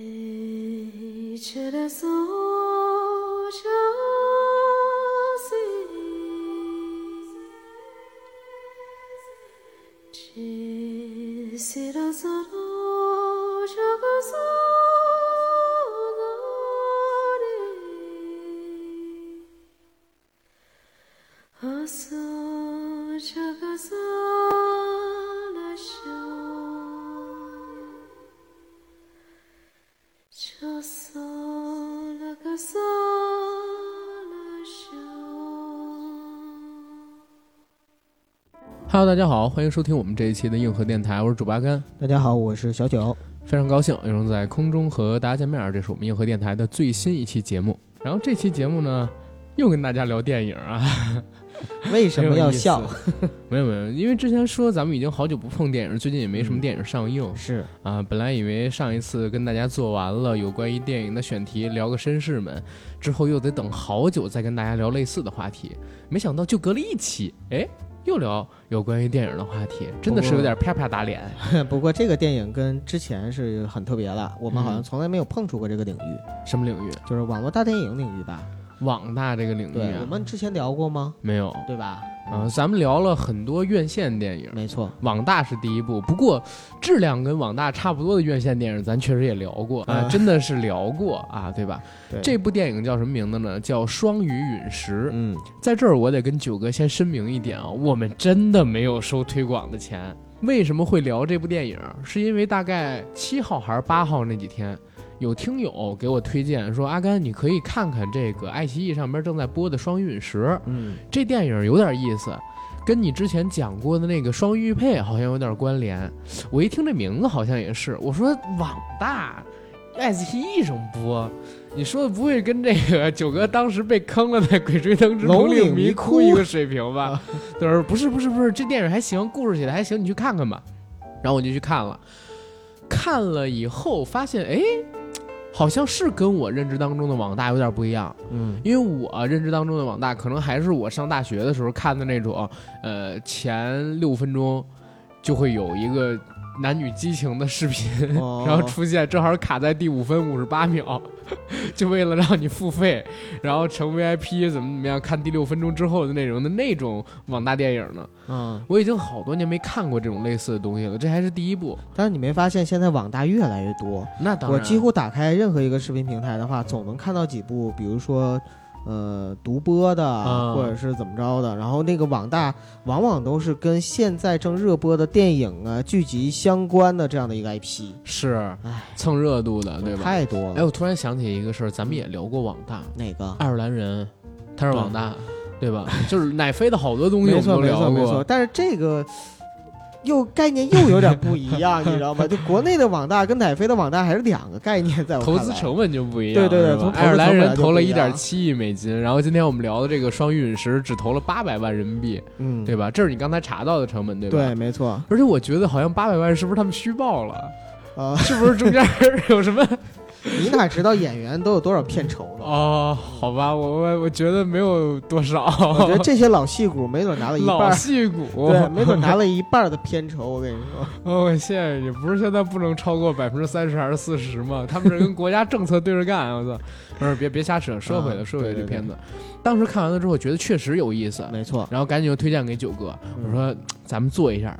Each of us all. Hello，大家好，欢迎收听我们这一期的硬核电台，我是主八甘。大家好，我是小九，非常高兴又能在空中和大家见面，这是我们硬核电台的最新一期节目。然后这期节目呢，又跟大家聊电影啊。为什么要笑？没有没有，因为之前说咱们已经好久不碰电影，最近也没什么电影上映。是啊，本来以为上一次跟大家做完了有关于电影的选题，聊个绅士们，之后又得等好久再跟大家聊类似的话题，没想到就隔了一期，哎，又聊有关于电影的话题，真的是有点啪啪打脸。不过这个电影跟之前是很特别了，我们好像从来没有碰触过这个领域。什么领域？就是网络大电影领域吧。网大这个领域，我们之前聊过吗？没有，对吧？嗯，咱们聊了很多院线电影，没错。网大是第一部，不过质量跟网大差不多的院线电影，咱确实也聊过啊，真的是聊过 啊，对吧？这部电影叫什么名字呢？叫《双鱼陨石》。嗯，在这儿我得跟九哥先声明一点啊，我们真的没有收推广的钱。为什么会聊这部电影？是因为大概七号还是八号那几天。有听友给我推荐说：“阿甘，你可以看看这个爱奇艺上边正在播的《双鱼陨石》。嗯，这电影有点意思，跟你之前讲过的那个《双玉佩》好像有点关联。我一听这名字好像也是，我说网大，爱奇艺上播，你说的不会跟这个 九哥当时被坑了的《鬼吹灯之龙岭迷窟》一个水平吧？他说，不是不是不是，这电影还行，故事写的还行，你去看看吧。然后我就去看了，看了以后发现，哎。”好像是跟我认知当中的网大有点不一样，嗯，因为我认知当中的网大可能还是我上大学的时候看的那种，呃，前六分钟就会有一个。男女激情的视频，然后出现正好卡在第五分五十八秒，就为了让你付费，然后成 VIP 怎么怎么样看第六分钟之后的内容的那种网大电影呢？嗯，我已经好多年没看过这种类似的东西了，这还是第一部。但是你没发现现在网大越来越多？那当然，我几乎打开任何一个视频平台的话，总能看到几部，比如说。呃，独播的，或者是怎么着的，然后那个网大往往都是跟现在正热播的电影啊、剧集相关的这样的一个 IP，是，蹭热度的，对吧？太多了。哎，我突然想起一个事儿，咱们也聊过网大，哪个？爱尔兰人，他是网大，对吧？就是奶飞的好多东西我们都聊过，但是这个。又概念又有点不一样，你知道吗？就国内的网大跟奶飞的网大还是两个概念，在我投资成本就不一样。对对对，爱尔兰人投了一点七亿美金，然后今天我们聊的这个双陨石只投了八百万人民币，嗯，对吧？这是你刚才查到的成本，对吧？对，没错。而且我觉得好像八百万是不是他们虚报了？啊，是不是中间有什么？你哪知道演员都有多少片酬呢？哦，好吧，我我我觉得没有多少。我觉得这些老戏骨没准拿了一半。老戏骨 对，没准拿了一半的片酬。我跟你说，哦，谢谢你。不是现在不能超过百分之三十还是四十吗？他们是跟国家政策对着干。我操，不是，别别瞎扯。说回来，说回来，这片子，当时看完了之后觉得确实有意思，没错。然后赶紧就推荐给九哥，我说咱们做一下。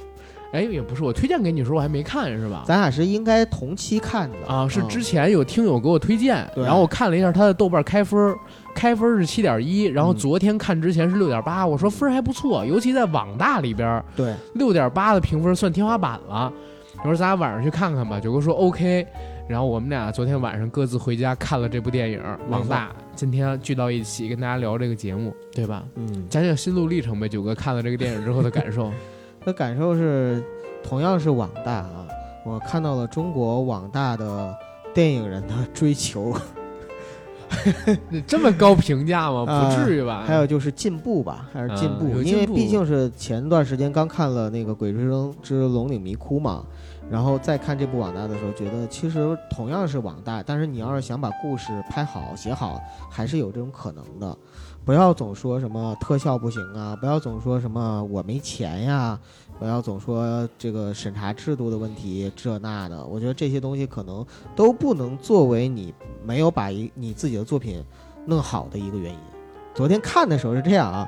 哎，也不是我推荐给你的时候，我还没看是吧？咱俩是应该同期看的啊。是之前有听友给我推荐，然后我看了一下他的豆瓣开分，开分是七点一，然后昨天看之前是六点八，我说分还不错，尤其在网大里边，对，六点八的评分算天花板了。我说咱俩晚上去看看吧，九哥说 OK，然后我们俩昨天晚上各自回家看了这部电影《网大》，今天聚到一起跟大家聊这个节目，对吧？嗯，讲讲心路历程呗，九哥看了这个电影之后的感受。的感受是，同样是网大啊，我看到了中国网大的电影人的追求，这么高评价吗？不至于吧？还有就是进步吧，还是进步？因为毕竟是前段时间刚看了那个《鬼吹灯之龙岭迷窟》嘛，然后再看这部网大的时候，觉得其实同样是网大，但是你要是想把故事拍好、写好，还是有这种可能的。不要总说什么特效不行啊！不要总说什么我没钱呀，不要总说这个审查制度的问题，这那的，我觉得这些东西可能都不能作为你没有把一你自己的作品弄好的一个原因。昨天看的时候是这样啊，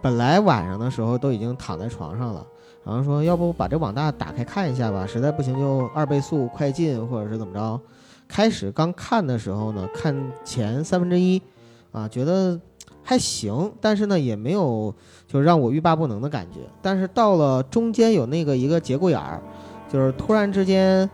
本来晚上的时候都已经躺在床上了，然后说要不把这网大打开看一下吧，实在不行就二倍速快进或者是怎么着。开始刚看的时候呢，看前三分之一，啊，觉得还行，但是呢也没有就是让我欲罢不能的感觉。但是到了中间有那个一个节骨眼儿，就是突然之间，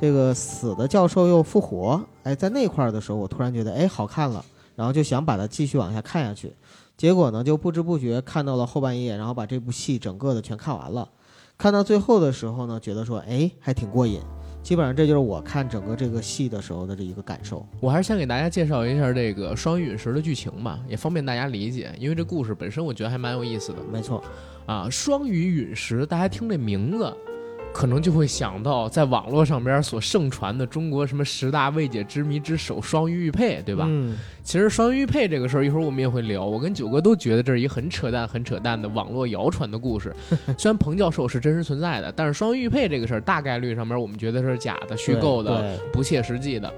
这个死的教授又复活，哎，在那块儿的时候，我突然觉得哎好看了，然后就想把它继续往下看下去。结果呢就不知不觉看到了后半夜，然后把这部戏整个的全看完了。看到最后的时候呢，觉得说哎还挺过瘾。基本上这就是我看整个这个戏的时候的这一个感受。我还是先给大家介绍一下这个双鱼陨石的剧情吧，也方便大家理解。因为这故事本身我觉得还蛮有意思的。没错，啊，双鱼陨石，大家听这名字。可能就会想到，在网络上边所盛传的中国什么十大未解之谜之首双鱼玉佩，对吧？嗯。其实双鱼玉佩这个事儿，一会儿我们也会聊。我跟九哥都觉得这是一很扯淡、很扯淡的网络谣传的故事。虽然彭教授是真实存在的，但是双鱼玉佩这个事儿，大概率上面我们觉得是假的、虚构的、不切实际的。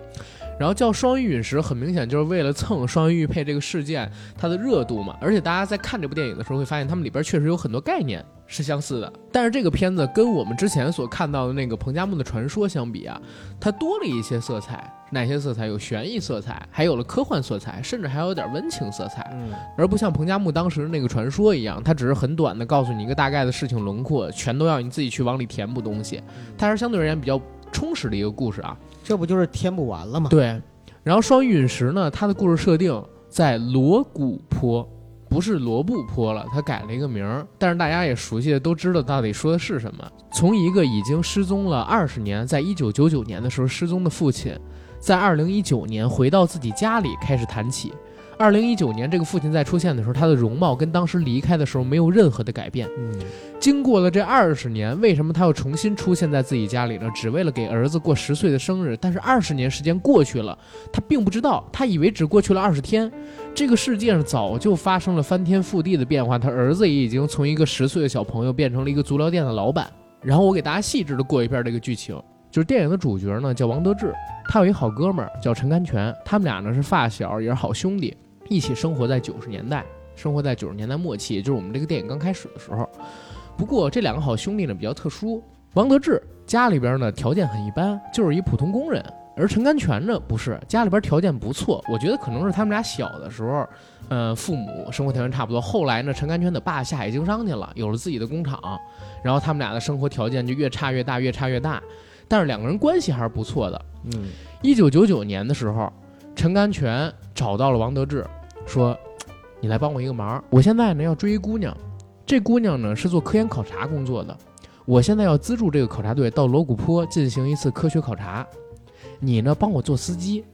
然后叫双鱼陨石，很明显就是为了蹭双鱼玉佩这个事件它的热度嘛。而且大家在看这部电影的时候，会发现他们里边确实有很多概念是相似的。但是这个片子跟我们之前所看到的那个彭加木的传说相比啊，它多了一些色彩。哪些色彩？有悬疑色彩，还有了科幻色彩，甚至还有点温情色彩。嗯，而不像彭加木当时那个传说一样，它只是很短的告诉你一个大概的事情轮廓，全都要你自己去往里填补东西。它是相对而言比较充实的一个故事啊。这不就是填不完了吗？对，然后双鱼陨石呢？它的故事设定在罗古坡，不是罗布泊了，他改了一个名儿。但是大家也熟悉的都知道到底说的是什么。从一个已经失踪了二十年，在一九九九年的时候失踪的父亲，在二零一九年回到自己家里开始谈起。二零一九年，这个父亲再出现的时候，他的容貌跟当时离开的时候没有任何的改变。嗯，经过了这二十年，为什么他又重新出现在自己家里呢？只为了给儿子过十岁的生日。但是二十年时间过去了，他并不知道，他以为只过去了二十天，这个世界上早就发生了翻天覆地的变化。他儿子也已经从一个十岁的小朋友变成了一个足疗店的老板。然后我给大家细致的过一遍这个剧情，就是电影的主角呢叫王德志，他有一好哥们儿叫陈甘泉，他们俩呢是发小，也是好兄弟。一起生活在九十年代，生活在九十年代末期，也就是我们这个电影刚开始的时候。不过这两个好兄弟呢比较特殊，王德志家里边呢条件很一般，就是一普通工人；而陈甘泉呢不是，家里边条件不错。我觉得可能是他们俩小的时候，呃，父母生活条件差不多。后来呢，陈甘泉的爸下海经商去了，有了自己的工厂，然后他们俩的生活条件就越差越大，越差越大。但是两个人关系还是不错的。嗯，一九九九年的时候，陈甘泉找到了王德志。说，你来帮我一个忙。我现在呢要追一姑娘，这姑娘呢是做科研考察工作的。我现在要资助这个考察队到罗古坡进行一次科学考察。你呢帮我做司机，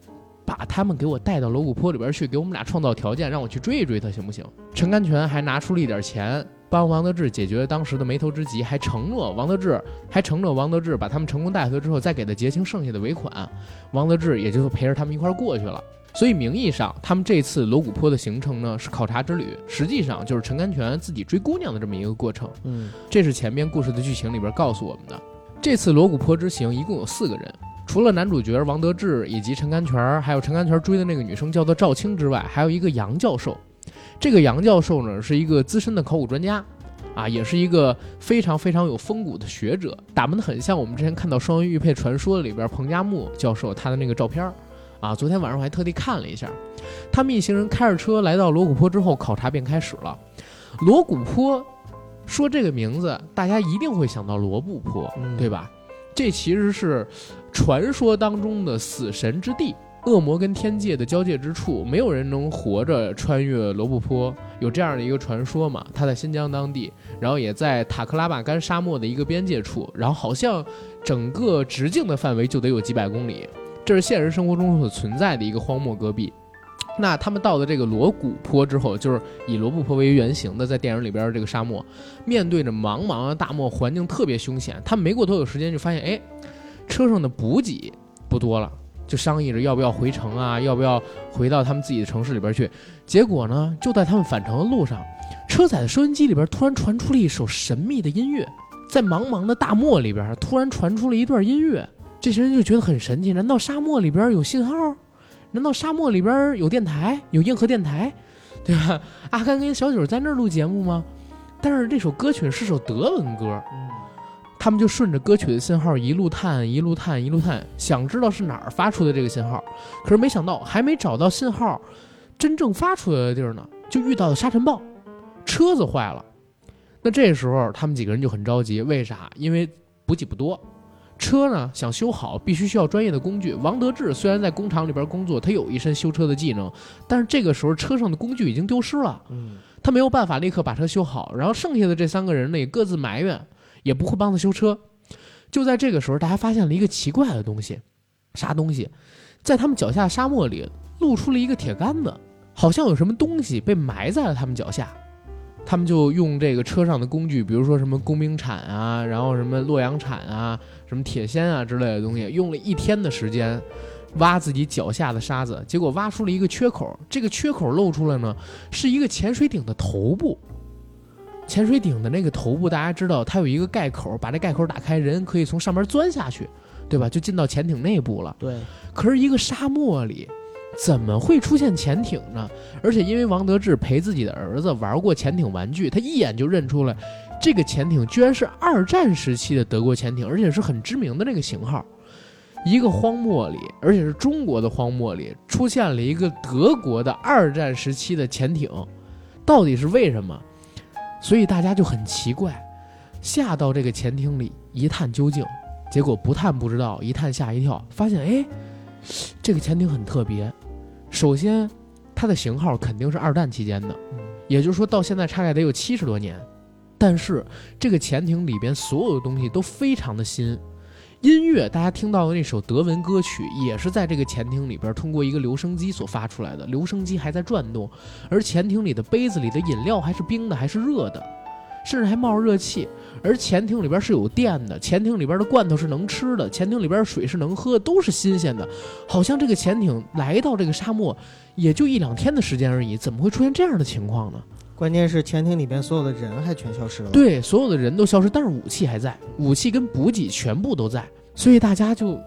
把他们给我带到罗古坡里边去，给我们俩创造条件，让我去追一追她，行不行？陈甘泉还拿出了一点钱，帮王德志解决当时的眉头之急，还承诺王德志，还承诺王德志把他们成功带回之后，再给他结清剩下的尾款。王德志也就陪着他们一块过去了。所以名义上，他们这次罗古坡的行程呢是考察之旅，实际上就是陈甘泉自己追姑娘的这么一个过程。嗯，这是前边故事的剧情里边告诉我们的。这次罗古坡之行一共有四个人，除了男主角王德志以及陈甘泉，还有陈甘泉追的那个女生叫做赵青之外，还有一个杨教授。这个杨教授呢是一个资深的考古专家，啊，也是一个非常非常有风骨的学者，打扮的很像我们之前看到《双鱼玉佩传说》里边彭加木教授他的那个照片。啊，昨天晚上我还特地看了一下，他们一行人开着车来到罗古坡之后，考察便开始了。罗古坡，说这个名字，大家一定会想到罗布泊，对吧？这其实是传说当中的死神之地，恶魔跟天界的交界之处，没有人能活着穿越罗布泊，有这样的一个传说嘛？他在新疆当地，然后也在塔克拉玛干沙漠的一个边界处，然后好像整个直径的范围就得有几百公里。这是现实生活中所存在的一个荒漠戈壁。那他们到了这个罗古坡之后，就是以罗布泊为原型的，在电影里边这个沙漠，面对着茫茫的大漠，环境特别凶险。他们没过多久时间就发现，哎，车上的补给不多了，就商议着要不要回城啊，要不要回到他们自己的城市里边去。结果呢，就在他们返程的路上，车载的收音机里边突然传出了一首神秘的音乐，在茫茫的大漠里边，突然传出了一段音乐。这些人就觉得很神奇，难道沙漠里边有信号？难道沙漠里边有电台，有硬核电台，对吧？阿甘跟小九在那儿录节目吗？但是这首歌曲是首德文歌，他们就顺着歌曲的信号一路探，一路探，一路探，想知道是哪儿发出的这个信号。可是没想到，还没找到信号真正发出来的地儿呢，就遇到了沙尘暴，车子坏了。那这时候他们几个人就很着急，为啥？因为补给不多。车呢，想修好必须需要专业的工具。王德志虽然在工厂里边工作，他有一身修车的技能，但是这个时候车上的工具已经丢失了，嗯，他没有办法立刻把车修好。然后剩下的这三个人呢，也各自埋怨，也不会帮他修车。就在这个时候，大家发现了一个奇怪的东西，啥东西？在他们脚下沙漠里露出了一个铁杆子，好像有什么东西被埋在了他们脚下。他们就用这个车上的工具，比如说什么工兵铲啊，然后什么洛阳铲啊，什么铁锨啊之类的东西，用了一天的时间挖自己脚下的沙子，结果挖出了一个缺口。这个缺口露出来呢，是一个潜水艇的头部。潜水艇的那个头部，大家知道它有一个盖口，把这盖口打开，人可以从上面钻下去，对吧？就进到潜艇内部了。对。可是一个沙漠里。怎么会出现潜艇呢？而且因为王德志陪自己的儿子玩过潜艇玩具，他一眼就认出来，这个潜艇居然是二战时期的德国潜艇，而且是很知名的那个型号。一个荒漠里，而且是中国的荒漠里，出现了一个德国的二战时期的潜艇，到底是为什么？所以大家就很奇怪，下到这个潜艇里一探究竟，结果不探不知道，一探吓一跳，发现哎，这个潜艇很特别。首先，它的型号肯定是二战期间的，也就是说到现在大概得有七十多年。但是这个潜艇里边所有的东西都非常的新，音乐大家听到的那首德文歌曲也是在这个潜艇里边通过一个留声机所发出来的，留声机还在转动，而潜艇里的杯子里的饮料还是冰的还是热的。甚至还冒着热气，而潜艇里边是有电的，潜艇里边的罐头是能吃的，潜艇里边水是能喝，都是新鲜的。好像这个潜艇来到这个沙漠也就一两天的时间而已，怎么会出现这样的情况呢？关键是潜艇里边所有的人还全消失了。对，所有的人都消失，但是武器还在，武器跟补给全部都在，所以大家就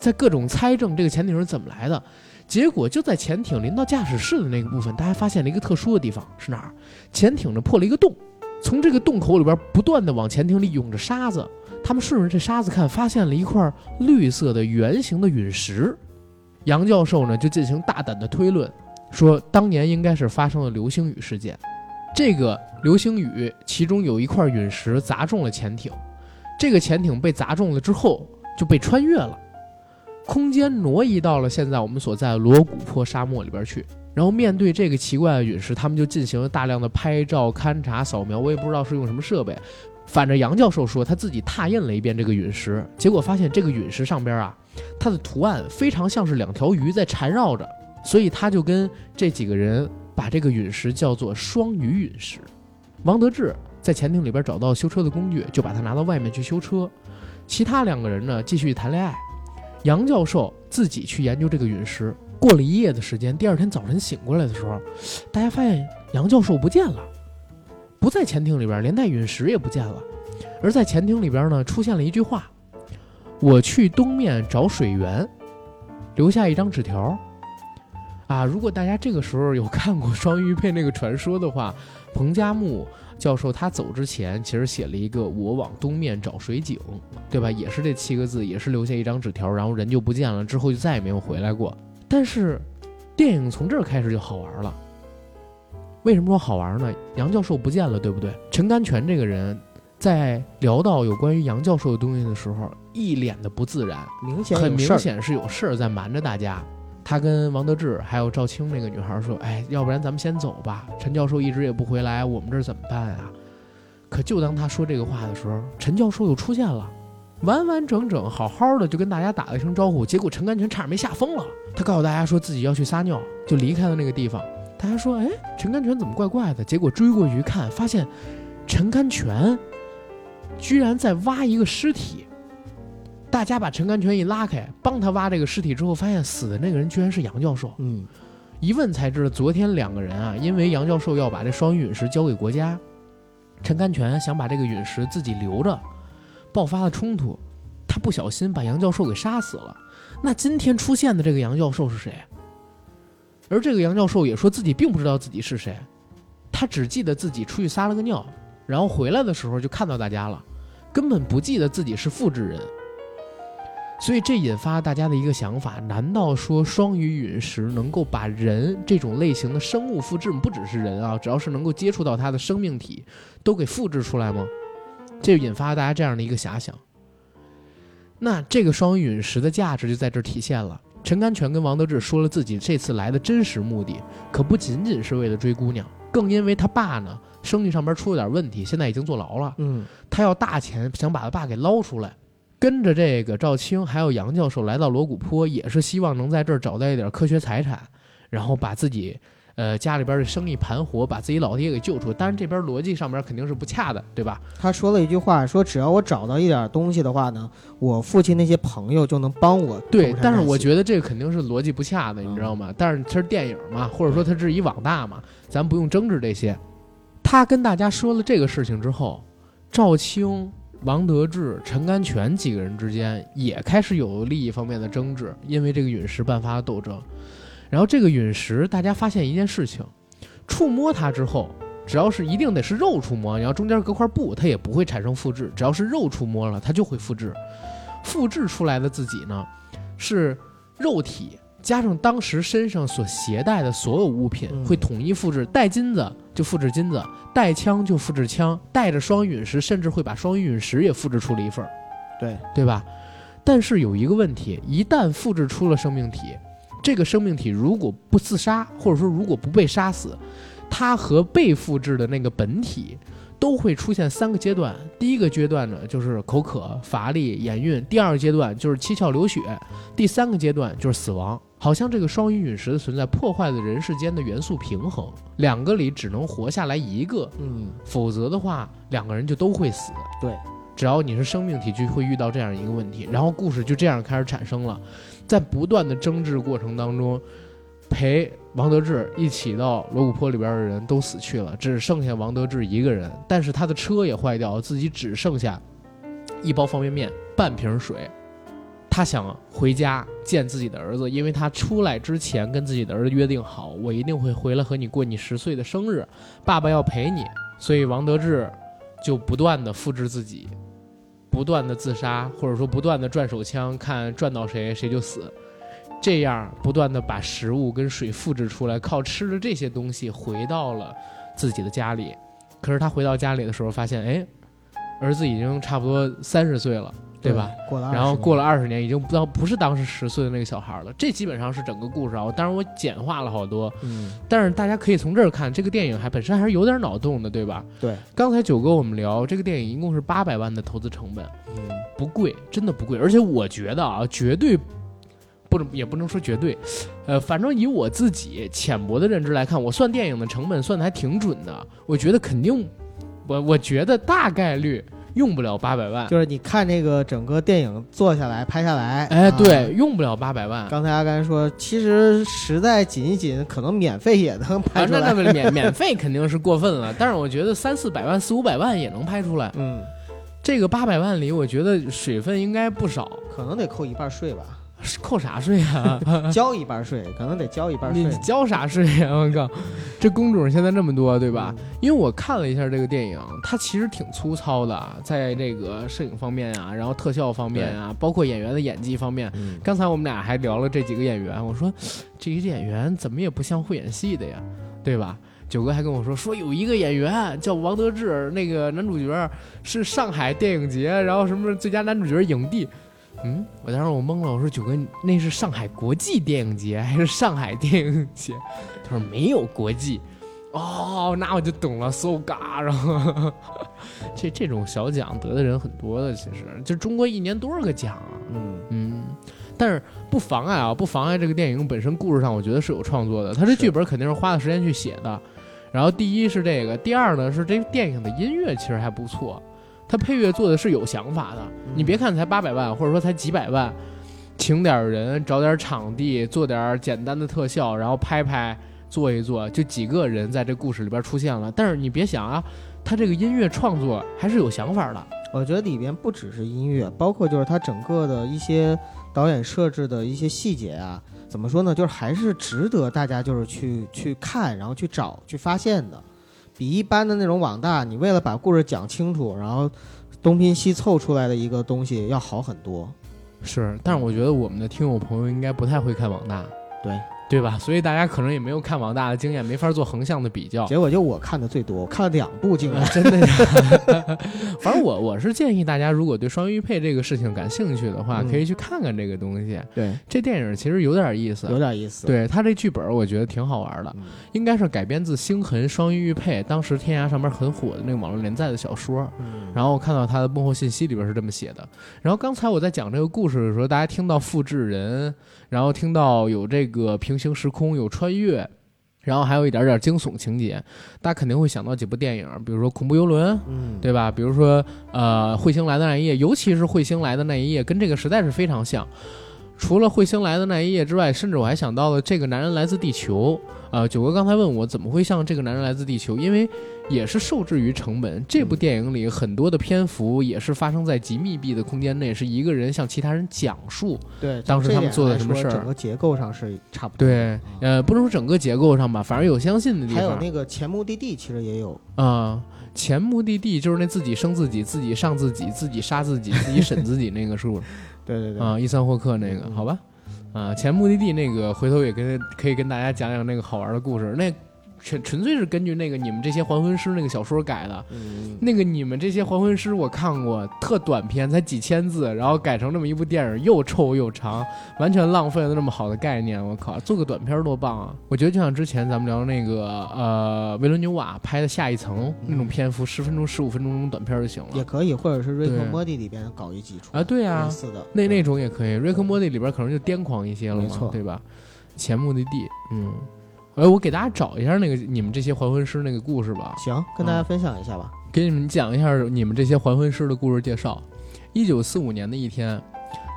在各种猜证这个潜艇是怎么来的。结果就在潜艇临到驾驶室的那个部分，大家发现了一个特殊的地方，是哪儿？潜艇呢破了一个洞。从这个洞口里边不断的往潜艇里涌着沙子，他们顺着这沙子看，发现了一块绿色的圆形的陨石。杨教授呢就进行大胆的推论，说当年应该是发生了流星雨事件。这个流星雨其中有一块陨石砸中了潜艇，这个潜艇被砸中了之后就被穿越了，空间挪移到了现在我们所在的罗古坡沙漠里边去。然后面对这个奇怪的陨石，他们就进行了大量的拍照、勘察、扫描。我也不知道是用什么设备。反正杨教授说他自己拓印了一遍这个陨石，结果发现这个陨石上边啊，它的图案非常像是两条鱼在缠绕着，所以他就跟这几个人把这个陨石叫做双鱼陨石。王德志在潜艇里边找到修车的工具，就把它拿到外面去修车。其他两个人呢，继续谈恋爱。杨教授自己去研究这个陨石。过了一夜的时间，第二天早晨醒过来的时候，大家发现杨教授不见了，不在潜艇里边，连带陨石也不见了。而在潜艇里边呢，出现了一句话：“我去东面找水源。”留下一张纸条。啊，如果大家这个时候有看过双玉佩那个传说的话，彭加木教授他走之前其实写了一个“我往东面找水井”，对吧？也是这七个字，也是留下一张纸条，然后人就不见了，之后就再也没有回来过。但是，电影从这儿开始就好玩了。为什么说好玩呢？杨教授不见了，对不对？陈甘泉这个人，在聊到有关于杨教授的东西的时候，一脸的不自然，明显很明显是有事儿在瞒着大家。他跟王德志还有赵青那个女孩说：“哎，要不然咱们先走吧。陈教授一直也不回来，我们这怎么办啊？”可就当他说这个话的时候，陈教授又出现了。完完整整、好好的就跟大家打了一声招呼，结果陈甘泉差点没吓疯了。他告诉大家说自己要去撒尿，就离开了那个地方。大家说：“哎，陈甘泉怎么怪怪的？”结果追过去一看，发现陈甘泉居然在挖一个尸体。大家把陈甘泉一拉开，帮他挖这个尸体之后，发现死的那个人居然是杨教授。嗯，一问才知道，昨天两个人啊，因为杨教授要把这双陨石交给国家，陈甘泉想把这个陨石自己留着。爆发了冲突，他不小心把杨教授给杀死了。那今天出现的这个杨教授是谁？而这个杨教授也说自己并不知道自己是谁，他只记得自己出去撒了个尿，然后回来的时候就看到大家了，根本不记得自己是复制人。所以这引发大家的一个想法：难道说双鱼陨石能够把人这种类型的生物复制？不只是人啊，只要是能够接触到它的生命体，都给复制出来吗？这引发大家这样的一个遐想。那这个双鱼陨石的价值就在这体现了。陈甘泉跟王德志说了自己这次来的真实目的，可不仅仅是为了追姑娘，更因为他爸呢生意上边出了点问题，现在已经坐牢了。嗯，他要大钱，想把他爸给捞出来。跟着这个赵青还有杨教授来到罗古坡，也是希望能在这儿找到一点科学财产，然后把自己。呃，家里边的生意盘活，把自己老爹给救出。当然，这边逻辑上面肯定是不恰的，对吧？他说了一句话，说只要我找到一点东西的话呢，我父亲那些朋友就能帮我。对，但是我觉得这个肯定是逻辑不恰的，你知道吗？但是这是电影嘛，或者说它是一网大嘛，咱不用争执这些。他跟大家说了这个事情之后，赵青、王德志、陈甘泉几个人之间也开始有利益方面的争执，因为这个陨石爆发的斗争。然后这个陨石，大家发现一件事情，触摸它之后，只要是一定得是肉触摸，然后中间隔块布，它也不会产生复制。只要是肉触摸了，它就会复制。复制出来的自己呢，是肉体加上当时身上所携带的所有物品，会统一复制。带金子就复制金子，带枪就复制枪，带着双陨石，甚至会把双陨石也复制出了一份儿。对对吧？但是有一个问题，一旦复制出了生命体。这个生命体如果不自杀，或者说如果不被杀死，它和被复制的那个本体都会出现三个阶段。第一个阶段呢，就是口渴、乏力、眼晕；第二个阶段就是七窍流血；第三个阶段就是死亡。好像这个双鱼陨石的存在破坏了人世间的元素平衡，两个里只能活下来一个，嗯，否则的话两个人就都会死。对，只要你是生命体，就会遇到这样一个问题。然后故事就这样开始产生了。在不断的争执过程当中，陪王德志一起到罗古坡里边的人都死去了，只剩下王德志一个人。但是他的车也坏掉，自己只剩下一包方便面、半瓶水。他想回家见自己的儿子，因为他出来之前跟自己的儿子约定好，我一定会回来和你过你十岁的生日，爸爸要陪你。所以王德志就不断的复制自己。不断的自杀，或者说不断的转手枪，看转到谁谁就死，这样不断的把食物跟水复制出来，靠吃的这些东西回到了自己的家里。可是他回到家里的时候，发现哎，儿子已经差不多三十岁了。对吧？然后过了二十年，已经不知道不是当时十岁的那个小孩了。这基本上是整个故事啊。当然我简化了好多，嗯。但是大家可以从这儿看，这个电影还本身还是有点脑洞的，对吧？对。刚才九哥我们聊这个电影一共是八百万的投资成本，嗯，不贵，真的不贵。而且我觉得啊，绝对不能也不能说绝对，呃，反正以我自己浅薄的认知来看，我算电影的成本算的还挺准的。我觉得肯定，我我觉得大概率。用不了八百万，就是你看这个整个电影做下来拍下来，哎，对，用不了八百万。刚才阿甘说，其实实在紧一紧，可能免费也能拍出来。那那免免费肯定是过分了，但是我觉得三四百万、四五百万也能拍出来。嗯，这个八百万里，我觉得水分应该不少，可能得扣一半税吧。扣啥税啊？交一半税，可能得交一半税。你交啥税呀？我靠，这工种现在这么多，对吧？因为我看了一下这个电影，它其实挺粗糙的，在这个摄影方面啊，然后特效方面啊，包括演员的演技方面。刚才我们俩还聊了这几个演员，我说这些演员怎么也不像会演戏的呀，对吧？九哥还跟我说，说有一个演员叫王德志，那个男主角是上海电影节，然后什么最佳男主角影帝。嗯，我当时我懵了，我说九哥，那是上海国际电影节还是上海电影节？他说没有国际。哦，那我就懂了，so ga。然后这这种小奖得的人很多的，其实就中国一年多少个奖啊？嗯嗯，但是不妨碍啊，不妨碍这个电影本身故事上，我觉得是有创作的。他这剧本肯定是花了时间去写的。然后第一是这个，第二呢是这个电影的音乐其实还不错。他配乐做的是有想法的，你别看才八百万，或者说才几百万，请点人，找点场地，做点简单的特效，然后拍拍，做一做，就几个人在这故事里边出现了。但是你别想啊，他这个音乐创作还是有想法的。我觉得里边不只是音乐，包括就是他整个的一些导演设置的一些细节啊，怎么说呢？就是还是值得大家就是去去看，然后去找去发现的，比一般的那种网大，你为了把故事讲清楚，然后东拼西凑出来的一个东西要好很多。是，但是我觉得我们的听友朋友应该不太会看网大。对。对吧？所以大家可能也没有看网大的经验，没法做横向的比较。结果就我看的最多，我看了两部，竟 然真的。反正我我是建议大家，如果对双玉佩这个事情感兴趣的话，可以去看看这个东西。对，这电影其实有点意思，有点意思。对他这剧本，我觉得挺好玩的，应该是改编自星痕双玉佩当时天涯上面很火的那个网络连载的小说。然后我看到他的幕后信息里边是这么写的。然后刚才我在讲这个故事的时候，大家听到复制人。然后听到有这个平行时空有穿越，然后还有一点点惊悚情节，大家肯定会想到几部电影，比如说《恐怖游轮》，嗯，对吧？比如说呃，《彗星来的那一夜》，尤其是《彗星来的那一夜》，跟这个实在是非常像。除了《彗星来的那一夜》之外，甚至我还想到了这个男人来自地球。呃，九哥刚才问我怎么会像这个男人来自地球，因为也是受制于成本。这部电影里很多的篇幅也是发生在极密闭的空间内，是一个人向其他人讲述。对，当时他们做的什么事儿？整个结构上是差不多。对，呃，不能说整个结构上吧，反正有相信的地方。还有那个前目的地，其实也有啊。前目的地就是那自己生自己、自己上自己、自己杀自己、自己审自己那个，数？对对对。啊，伊桑霍克那个，好吧。啊，前目的地那个，回头也跟可以跟大家讲讲那个好玩的故事。那。纯纯粹是根据那个你们这些还魂师那个小说改的，那个你们这些还魂师我看过，特短篇，才几千字，然后改成这么一部电影，又臭又长，完全浪费了那么好的概念。我靠，做个短片多棒啊！我觉得就像之前咱们聊那个呃维伦纽瓦拍的《下一层》那种篇幅，十分钟、十五分钟那种短片就行了。也可以，或者是瑞克莫蒂里边搞一几出啊，对啊，类似的那那种也可以。瑞克莫蒂里边可能就癫狂一些了嘛，对吧？前目的地，嗯。哎，我给大家找一下那个你们这些还魂师那个故事吧。行，跟大家分享一下吧。给你们讲一下你们这些还魂师的故事介绍。一九四五年的一天，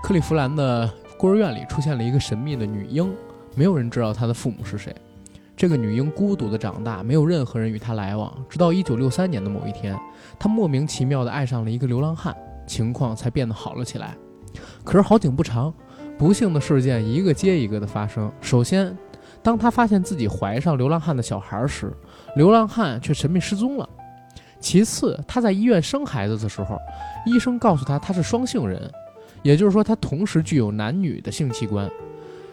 克利夫兰的孤儿院里出现了一个神秘的女婴，没有人知道她的父母是谁。这个女婴孤独的长大，没有任何人与她来往，直到一九六三年的某一天，她莫名其妙地爱上了一个流浪汉，情况才变得好了起来。可是好景不长，不幸的事件一个接一个的发生。首先，当他发现自己怀上流浪汉的小孩时，流浪汉却神秘失踪了。其次，他在医院生孩子的时候，医生告诉他他是双性人，也就是说他同时具有男女的性器官。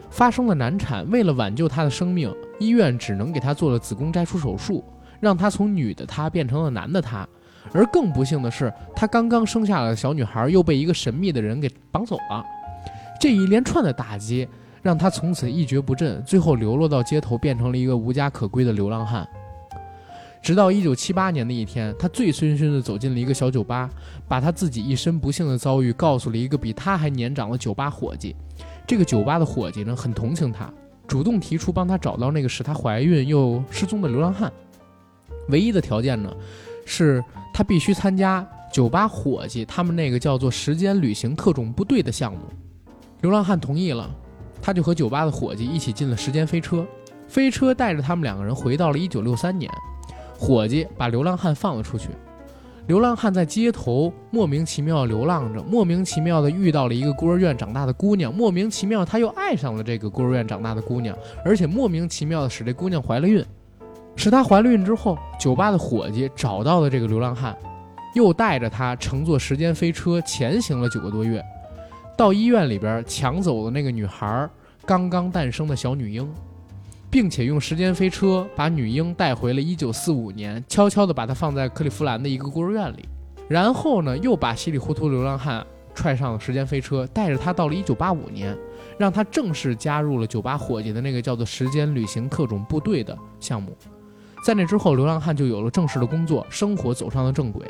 发生了难产，为了挽救他的生命，医院只能给他做了子宫摘除手术，让他从女的他变成了男的他。而更不幸的是，他刚刚生下的小女孩又被一个神秘的人给绑走了。这一连串的打击。让他从此一蹶不振，最后流落到街头，变成了一个无家可归的流浪汉。直到一九七八年的一天，他醉醺醺地走进了一个小酒吧，把他自己一身不幸的遭遇告诉了一个比他还年长的酒吧伙计。这个酒吧的伙计呢，很同情他，主动提出帮他找到那个使他怀孕又失踪的流浪汉。唯一的条件呢，是他必须参加酒吧伙计他们那个叫做“时间旅行特种部队”的项目。流浪汉同意了。他就和酒吧的伙计一起进了时间飞车，飞车带着他们两个人回到了一九六三年。伙计把流浪汉放了出去，流浪汉在街头莫名其妙流浪着，莫名其妙的遇到了一个孤儿院长大的姑娘，莫名其妙他又爱上了这个孤儿院长大的姑娘，而且莫名其妙的使这姑娘怀了孕。使她怀了孕之后，酒吧的伙计找到了这个流浪汉，又带着他乘坐时间飞车前行了九个多月。到医院里边抢走了那个女孩刚刚诞生的小女婴，并且用时间飞车把女婴带回了1945年，悄悄地把她放在克利夫兰的一个孤儿院里。然后呢，又把稀里糊涂流浪汉踹上了时间飞车，带着他到了1985年，让他正式加入了酒吧伙计的那个叫做“时间旅行特种部队”的项目。在那之后，流浪汉就有了正式的工作，生活走上了正轨。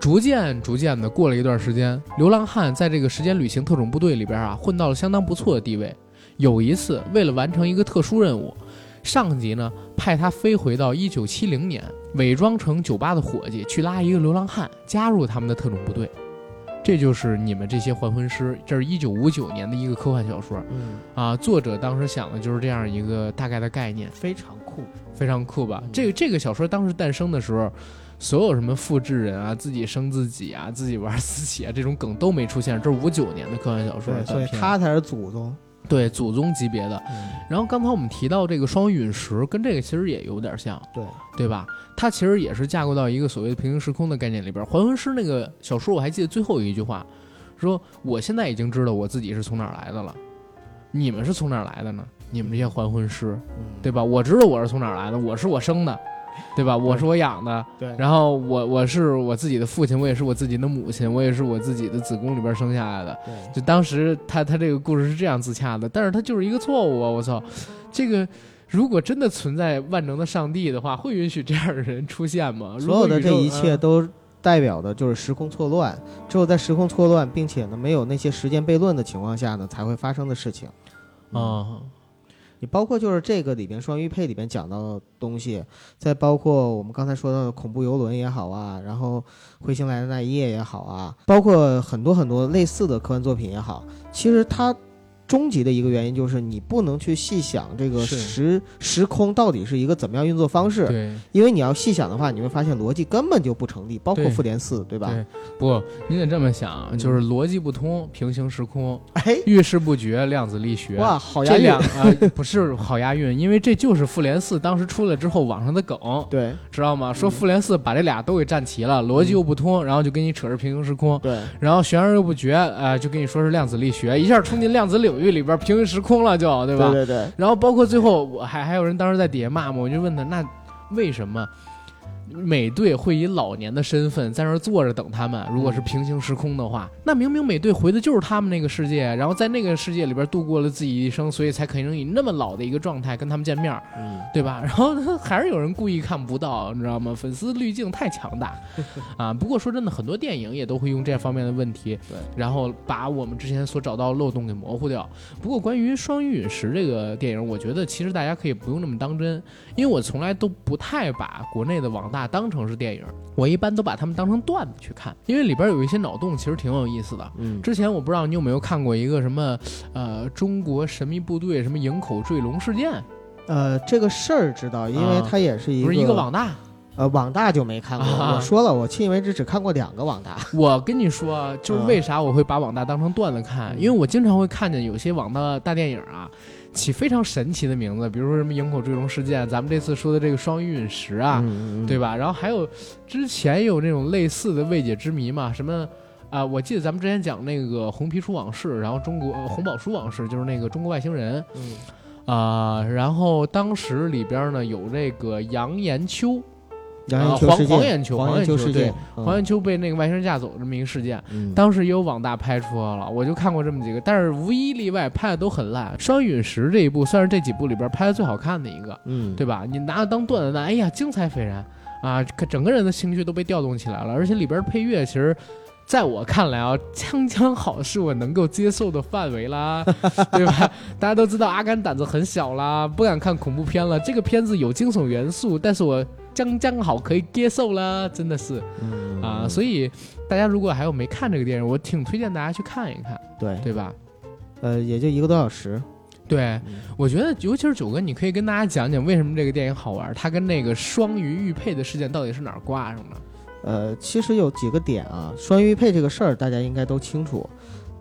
逐渐逐渐的过了一段时间，流浪汉在这个时间旅行特种部队里边啊，混到了相当不错的地位。有一次，为了完成一个特殊任务，上级呢派他飞回到一九七零年，伪装成酒吧的伙计去拉一个流浪汉加入他们的特种部队。这就是你们这些还魂师。这是一九五九年的一个科幻小说。嗯啊，作者当时想的就是这样一个大概的概念，非常酷，非常酷吧？这个这个小说当时诞生的时候。所有什么复制人啊、自己生自己啊、自己玩自己啊这种梗都没出现。这是五九年的科幻小说，所以他才是祖宗。对，祖宗级别的。然后刚才我们提到这个双陨石，跟这个其实也有点像，对对吧？它其实也是架构到一个所谓的平行时空的概念里边。还魂师那个小说我还记得最后一句话，说我现在已经知道我自己是从哪儿来的了，你们是从哪儿来的呢？你们这些还魂师，对吧？我知道我是从哪儿来的，我是我生的。对吧？我是我养的，对。然后我我是我自己的父亲，我也是我自己的母亲，我也是我自己的子宫里边生下来的。对。就当时他他这个故事是这样自洽的，但是他就是一个错误啊！我操，这个如果真的存在万能的上帝的话，会允许这样的人出现吗？所有的这一切都代表的就是时空错乱，只有在时空错乱，并且呢没有那些时间悖论的情况下呢，才会发生的事情。啊。你包括就是这个里边双鱼配里边讲到的东西，再包括我们刚才说到的恐怖游轮也好啊，然后彗星来的那一夜也好啊，包括很多很多类似的科幻作品也好，其实它。终极的一个原因就是你不能去细想这个时时空到底是一个怎么样运作方式，对，因为你要细想的话，你会发现逻辑根本就不成立，包括复联四，对吧？对，不，你得这么想，就是逻辑不通，平行时空，哎，遇事不决，量子力学，哇，好押韵啊！不是好押韵，因为这就是复联四当时出来之后网上的梗，对，知道吗？说复联四把这俩都给占齐了，逻辑又不通，然后就跟你扯着平行时空，对，然后悬而又不决，呃，就跟你说是量子力学，一下冲进量子领域。域里边平行时空了，就对吧？对对对。然后包括最后，我还还有人当时在底下骂嘛，我就问他，那为什么？美队会以老年的身份在那儿坐着等他们。如果是平行时空的话，那明明美队回的就是他们那个世界，然后在那个世界里边度过了自己一生，所以才可能以那么老的一个状态跟他们见面，嗯，对吧？然后还是有人故意看不到，你知道吗？粉丝滤镜太强大 啊！不过说真的，很多电影也都会用这方面的问题，对，然后把我们之前所找到漏洞给模糊掉。不过关于《双鱼陨石》这个电影，我觉得其实大家可以不用那么当真，因为我从来都不太把国内的网大。当成是电影，我一般都把他们当成段子去看，因为里边有一些脑洞，其实挺有意思的。嗯，之前我不知道你有没有看过一个什么，呃，中国神秘部队什么营口坠龙事件，呃，这个事儿知道，因为它也是一个不是一个网大，呃，网大就没看过。我说了，我迄今为止只看过两个网大。我跟你说，就是为啥我会把网大当成段子看，因为我经常会看见有些网大大电影啊。起非常神奇的名字，比如说什么营口坠龙事件，咱们这次说的这个双鱼陨石啊，对吧？然后还有之前有那种类似的未解之谜嘛，什么啊？我记得咱们之前讲那个红皮书往事，然后中国红宝书往事就是那个中国外星人，啊，然后当时里边呢有这个杨延秋。黄黄眼球，黄眼球事件，黄眼球被那个外星人架走这么一个事件，嗯，当时也有网大拍出来了，我就看过这么几个，但是无一例外拍的都很烂。双陨石这一部算是这几部里边拍的最好看的一个，嗯，对吧？你拿它当段子那，哎呀，精彩斐然啊，整个人的情绪都被调动起来了，而且里边配乐其实，在我看来啊，将将好是我能够接受的范围啦，对吧？大家都知道阿甘胆子很小啦，不敢看恐怖片了。这个片子有惊悚元素，但是我。将将好可以接受了，真的是，啊，所以大家如果还有没看这个电影，我挺推荐大家去看一看，对对吧？呃，也就一个多小时，对，我觉得尤其是九哥，你可以跟大家讲讲为什么这个电影好玩，它跟那个双鱼玉佩的事件到底是哪儿挂上的？呃，其实有几个点啊，双鱼玉佩这个事儿大家应该都清楚。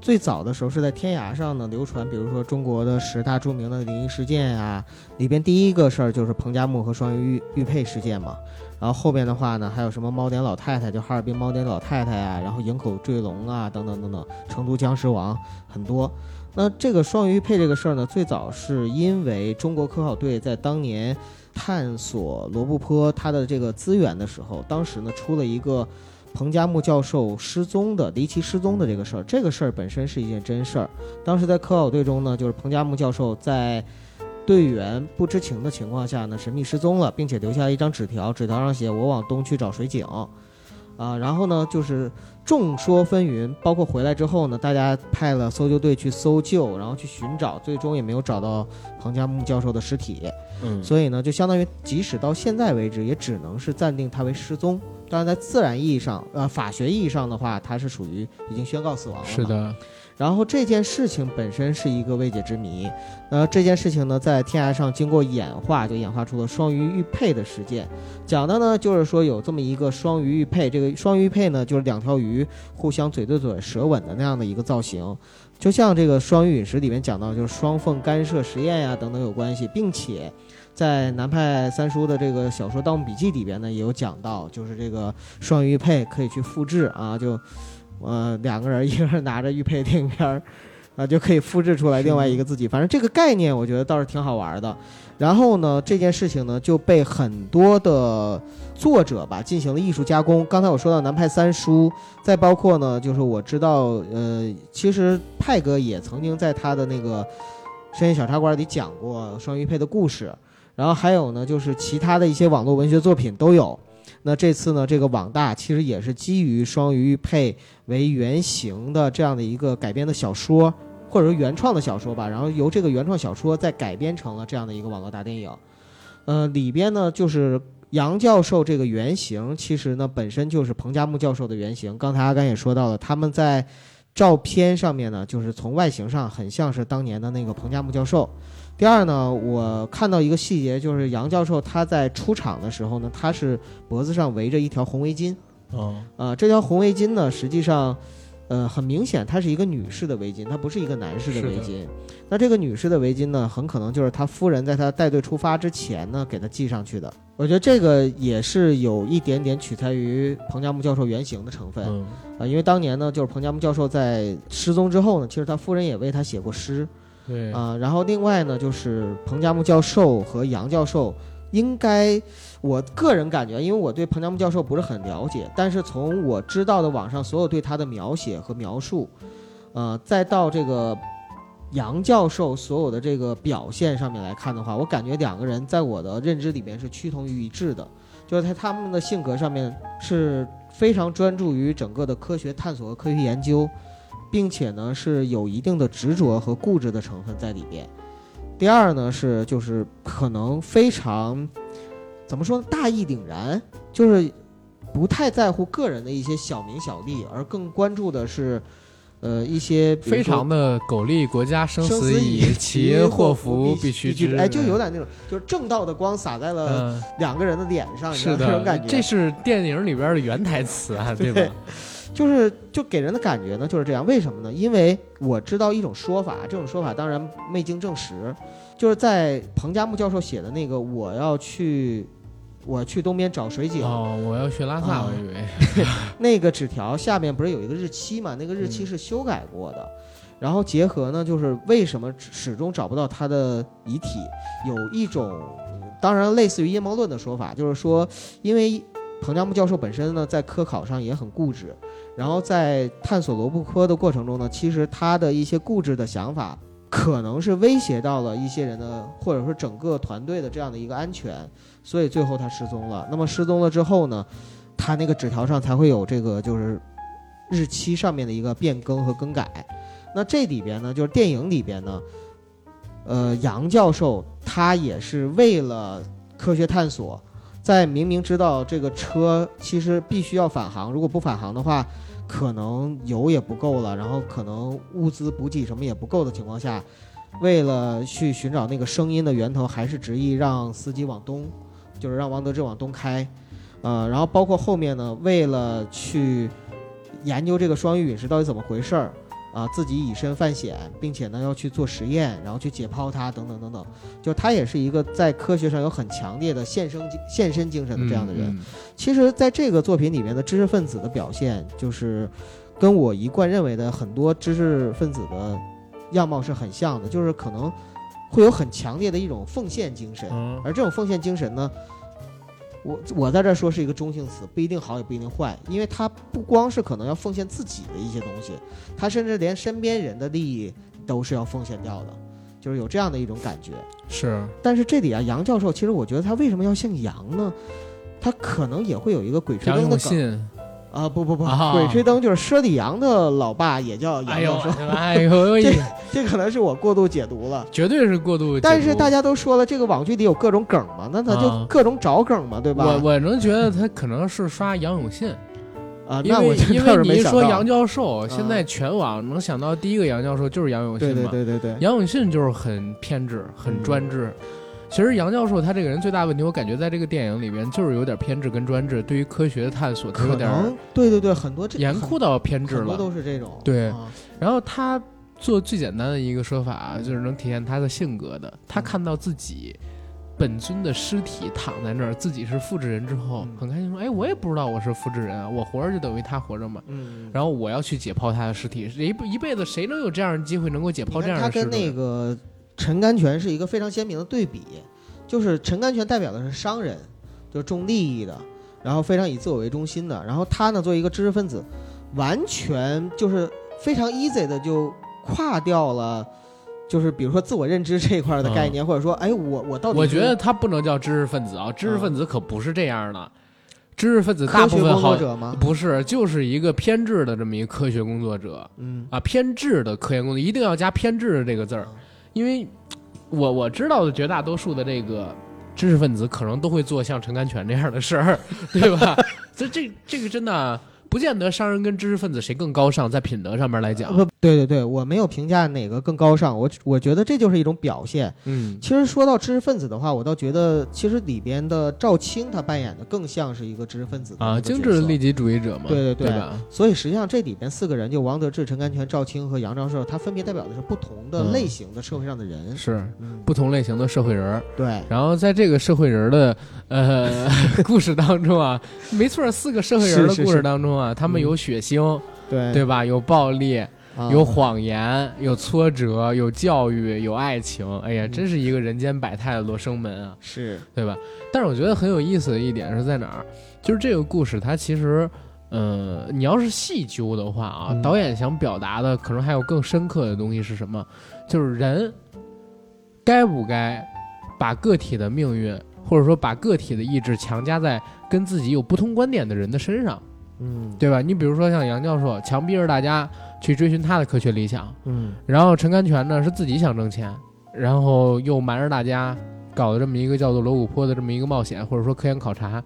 最早的时候是在天涯上呢流传，比如说中国的十大著名的灵异事件啊，里边第一个事儿就是彭加木和双鱼玉玉佩事件嘛。然后后边的话呢，还有什么猫点老太太，就哈尔滨猫点老太太呀，然后营口坠龙啊，等等等等，成都僵尸王很多。那这个双鱼玉佩这个事儿呢，最早是因为中国科考队在当年探索罗布泊它的这个资源的时候，当时呢出了一个。彭加木教授失踪的离奇失踪的这个事儿，这个事儿本身是一件真事儿。当时在科考队中呢，就是彭加木教授在队员不知情的情况下呢，神秘失踪了，并且留下一张纸条，纸条上写“我往东去找水井”。啊，然后呢，就是众说纷纭，包括回来之后呢，大家派了搜救队去搜救，然后去寻找，最终也没有找到彭加木教授的尸体。嗯，所以呢，就相当于即使到现在为止，也只能是暂定他为失踪。当然，在自然意义上，呃，法学意义上的话，他是属于已经宣告死亡了。是的。然后这件事情本身是一个未解之谜，呃，这件事情呢，在天涯上经过演化，就演化出了双鱼玉佩的事件。讲的呢，就是说有这么一个双鱼玉佩，这个双鱼玉佩呢，就是两条鱼互相嘴对嘴、舌吻的那样的一个造型，就像这个双鱼陨石里面讲到，就是双缝干涉实验呀等等有关系，并且在南派三叔的这个小说《盗墓笔记》里边呢，也有讲到，就是这个双鱼佩可以去复制啊，就。呃，两个人，一个人拿着玉佩影片儿，啊，就可以复制出来另外一个自己。反正这个概念，我觉得倒是挺好玩的。然后呢，这件事情呢就被很多的作者吧进行了艺术加工。刚才我说到南派三叔，再包括呢，就是我知道，呃，其实派哥也曾经在他的那个深夜小茶馆里讲过双玉佩的故事。然后还有呢，就是其他的一些网络文学作品都有。那这次呢，这个网大其实也是基于双鱼玉佩为原型的这样的一个改编的小说，或者说原创的小说吧。然后由这个原创小说再改编成了这样的一个网络大电影。呃，里边呢就是杨教授这个原型，其实呢本身就是彭加木教授的原型。刚才阿甘也说到了，他们在照片上面呢，就是从外形上很像是当年的那个彭加木教授。第二呢，我看到一个细节，就是杨教授他在出场的时候呢，他是脖子上围着一条红围巾。哦，啊，这条红围巾呢，实际上，呃，很明显它是一个女士的围巾，它不是一个男士的围巾。那这个女士的围巾呢，很可能就是他夫人在他带队出发之前呢给他系上去的。我觉得这个也是有一点点取材于彭加木教授原型的成分。啊，因为当年呢，就是彭加木教授在失踪之后呢，其实他夫人也为他写过诗。对啊，然后另外呢，就是彭加木教授和杨教授，应该我个人感觉，因为我对彭加木教授不是很了解，但是从我知道的网上所有对他的描写和描述，呃，再到这个杨教授所有的这个表现上面来看的话，我感觉两个人在我的认知里面是趋同于一致的，就是在他们的性格上面是非常专注于整个的科学探索和科学研究。并且呢，是有一定的执着和固执的成分在里边。第二呢，是就是可能非常，怎么说呢，大义凛然，就是不太在乎个人的一些小名小利，而更关注的是，呃，一些非常的苟利国家生死以，其因祸福必须知。哎，就有点那种，就是正道的光洒在了两个人的脸上，是的，这种感觉。这是电影里边的原台词啊，对吧？就是就给人的感觉呢就是这样，为什么呢？因为我知道一种说法，这种说法当然未经证实，就是在彭加木教授写的那个我要去，我去东边找水井哦，我要去拉萨，我以为 那个纸条下面不是有一个日期嘛？那个日期是修改过的，然后结合呢，就是为什么始终找不到他的遗体？有一种当然类似于阴谋论的说法，就是说因为彭加木教授本身呢在科考上也很固执。然后在探索罗布科的过程中呢，其实他的一些固执的想法，可能是威胁到了一些人的，或者说整个团队的这样的一个安全，所以最后他失踪了。那么失踪了之后呢，他那个纸条上才会有这个就是日期上面的一个变更和更改。那这里边呢，就是电影里边呢，呃，杨教授他也是为了科学探索，在明明知道这个车其实必须要返航，如果不返航的话。可能油也不够了，然后可能物资补给什么也不够的情况下，为了去寻找那个声音的源头，还是执意让司机往东，就是让王德志往东开，呃，然后包括后面呢，为了去研究这个双鱼陨石到底怎么回事儿。啊，自己以身犯险，并且呢要去做实验，然后去解剖它，等等等等。就他也是一个在科学上有很强烈的献身献身精神的这样的人。其实，在这个作品里面的知识分子的表现，就是跟我一贯认为的很多知识分子的样貌是很像的，就是可能会有很强烈的一种奉献精神。而这种奉献精神呢？我我在这说是一个中性词，不一定好也不一定坏，因为他不光是可能要奉献自己的一些东西，他甚至连身边人的利益都是要奉献掉的，就是有这样的一种感觉。是，但是这里啊，杨教授其实我觉得他为什么要姓杨呢？他可能也会有一个鬼吹灯的梗。啊不不不，鬼吹灯就是佘丽阳的老爸也叫杨教授。哎呦，这这可能是我过度解读了，绝对是过度解读。但是大家都说了，这个网剧里有各种梗嘛，那他就各种找梗嘛，对吧？我我能觉得他可能是刷杨永信，啊，因为因为你一说杨教授，现在全网能想到第一个杨教授就是杨永信嘛，对对对对对，杨永信就是很偏执、很专制。其实杨教授他这个人最大问题，我感觉在这个电影里边就是有点偏执跟专制，对于科学的探索他有点对对对，很多严酷到偏执了，很多都是这种。对，然后他做最简单的一个说法，就是能体现他的性格的。他看到自己本尊的尸体躺在那儿，自己是复制人之后，很开心说：“哎，我也不知道我是复制人啊，我活着就等于他活着嘛。”嗯。然后我要去解剖他的尸体，一一辈子谁能有这样的机会能够解剖这样的尸体？他跟那个。陈甘泉是一个非常鲜明的对比，就是陈甘泉代表的是商人，就是重利益的，然后非常以自我为中心的，然后他呢作为一个知识分子，完全就是非常 easy 的就跨掉了，就是比如说自我认知这一块的概念，或者说，哎，我我到底我觉得他不能叫知识分子啊，知识分子可不是这样的，知识分子大部分好不是就是一个偏执的这么一个科学工作者，嗯。啊，偏执的科研工作一定要加偏执的这个字儿。因为，我我知道的绝大多数的这个知识分子可能都会做像陈甘泉这样的事儿，对吧？所以这这个真的。不见得商人跟知识分子谁更高尚，在品德上面来讲，对对对，我没有评价哪个更高尚，我我觉得这就是一种表现。嗯，其实说到知识分子的话，我倒觉得其实里边的赵青他扮演的更像是一个知识分子啊，精致的利己主义者嘛。对对对，所以实际上这里边四个人，就王德志、陈甘泉、赵青和杨兆寿，他分别代表的是不同的类型的社会上的人，是不同类型的社会人。对，然后在这个社会人的呃 故事当中啊，没错，四个社会人的故事当中。啊，他们有血腥，对对吧？有暴力，有谎言，有挫折，有教育，有爱情。哎呀，真是一个人间百态的罗生门啊！是对吧？但是我觉得很有意思的一点是在哪儿？就是这个故事，它其实，嗯，你要是细究的话啊，导演想表达的可能还有更深刻的东西是什么？就是人该不该把个体的命运，或者说把个体的意志强加在跟自己有不同观点的人的身上？嗯，对吧？你比如说像杨教授，强逼着大家去追寻他的科学理想，嗯，然后陈甘泉呢是自己想挣钱，然后又瞒着大家搞的这么一个叫做罗古坡的这么一个冒险或者说科研考察。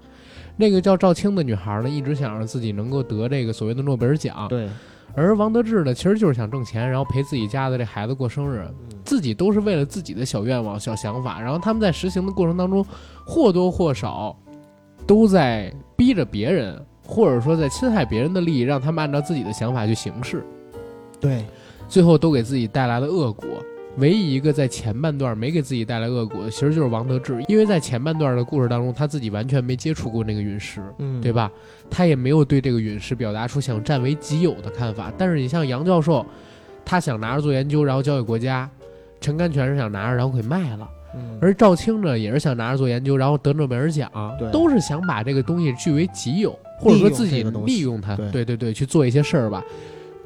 那个叫赵青的女孩呢，一直想让自己能够得这个所谓的诺贝尔奖，对。而王德志呢，其实就是想挣钱，然后陪自己家的这孩子过生日，自己都是为了自己的小愿望、小想法。然后他们在实行的过程当中，或多或少都在逼着别人。或者说，在侵害别人的利益，让他们按照自己的想法去行事，对，最后都给自己带来了恶果。唯一一个在前半段没给自己带来恶果的，其实就是王德志，因为在前半段的故事当中，他自己完全没接触过那个陨石，嗯，对吧？他也没有对这个陨石表达出想占为己有的看法。但是你像杨教授，他想拿着做研究，然后交给国家；陈甘泉是想拿着，然后给卖了。而赵青呢，也是想拿着做研究，然后得诺贝尔奖，都是想把这个东西据为己有。或者说自己利用它，对对对，去做一些事儿吧。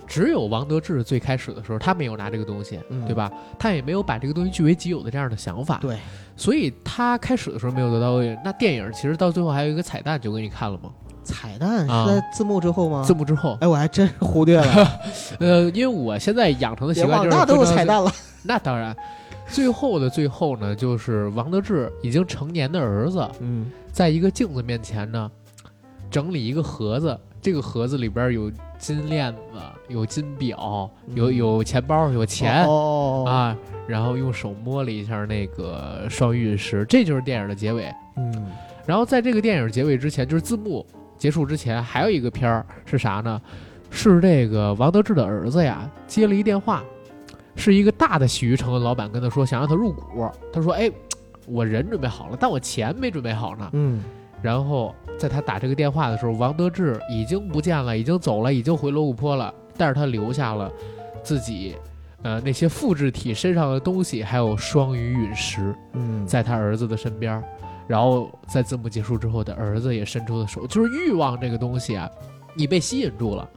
只有王德志最开始的时候，他没有拿这个东西，对吧？他也没有把这个东西据为己有的这样的想法。对，所以他开始的时候没有得到位。那电影其实到最后还有一个彩蛋，就给你看了吗？彩蛋是在字幕之后吗？字幕之后。哎，我还真是忽略了。呃，因为我现在养成的习惯就是那都有彩蛋了。那当然，最后的最后呢，就是王德志已经成年的儿子，嗯，在一个镜子面前呢。整理一个盒子，这个盒子里边有金链子，有金表，有有钱包，有钱啊。然后用手摸了一下那个双玉石，这就是电影的结尾。嗯，然后在这个电影结尾之前，就是字幕结束之前，还有一个片儿是啥呢？是这个王德志的儿子呀接了一电话，是一个大的洗浴城的老板跟他说想让他入股。他说：“哎，我人准备好了，但我钱没准备好呢。”嗯。然后在他打这个电话的时候，王德志已经不见了，已经走了，已经回罗布泊了。但是他留下了自己，呃，那些复制体身上的东西，还有双鱼陨石，嗯，在他儿子的身边。然后在字幕结束之后，的儿子也伸出了手，就是欲望这个东西啊，你被吸引住了，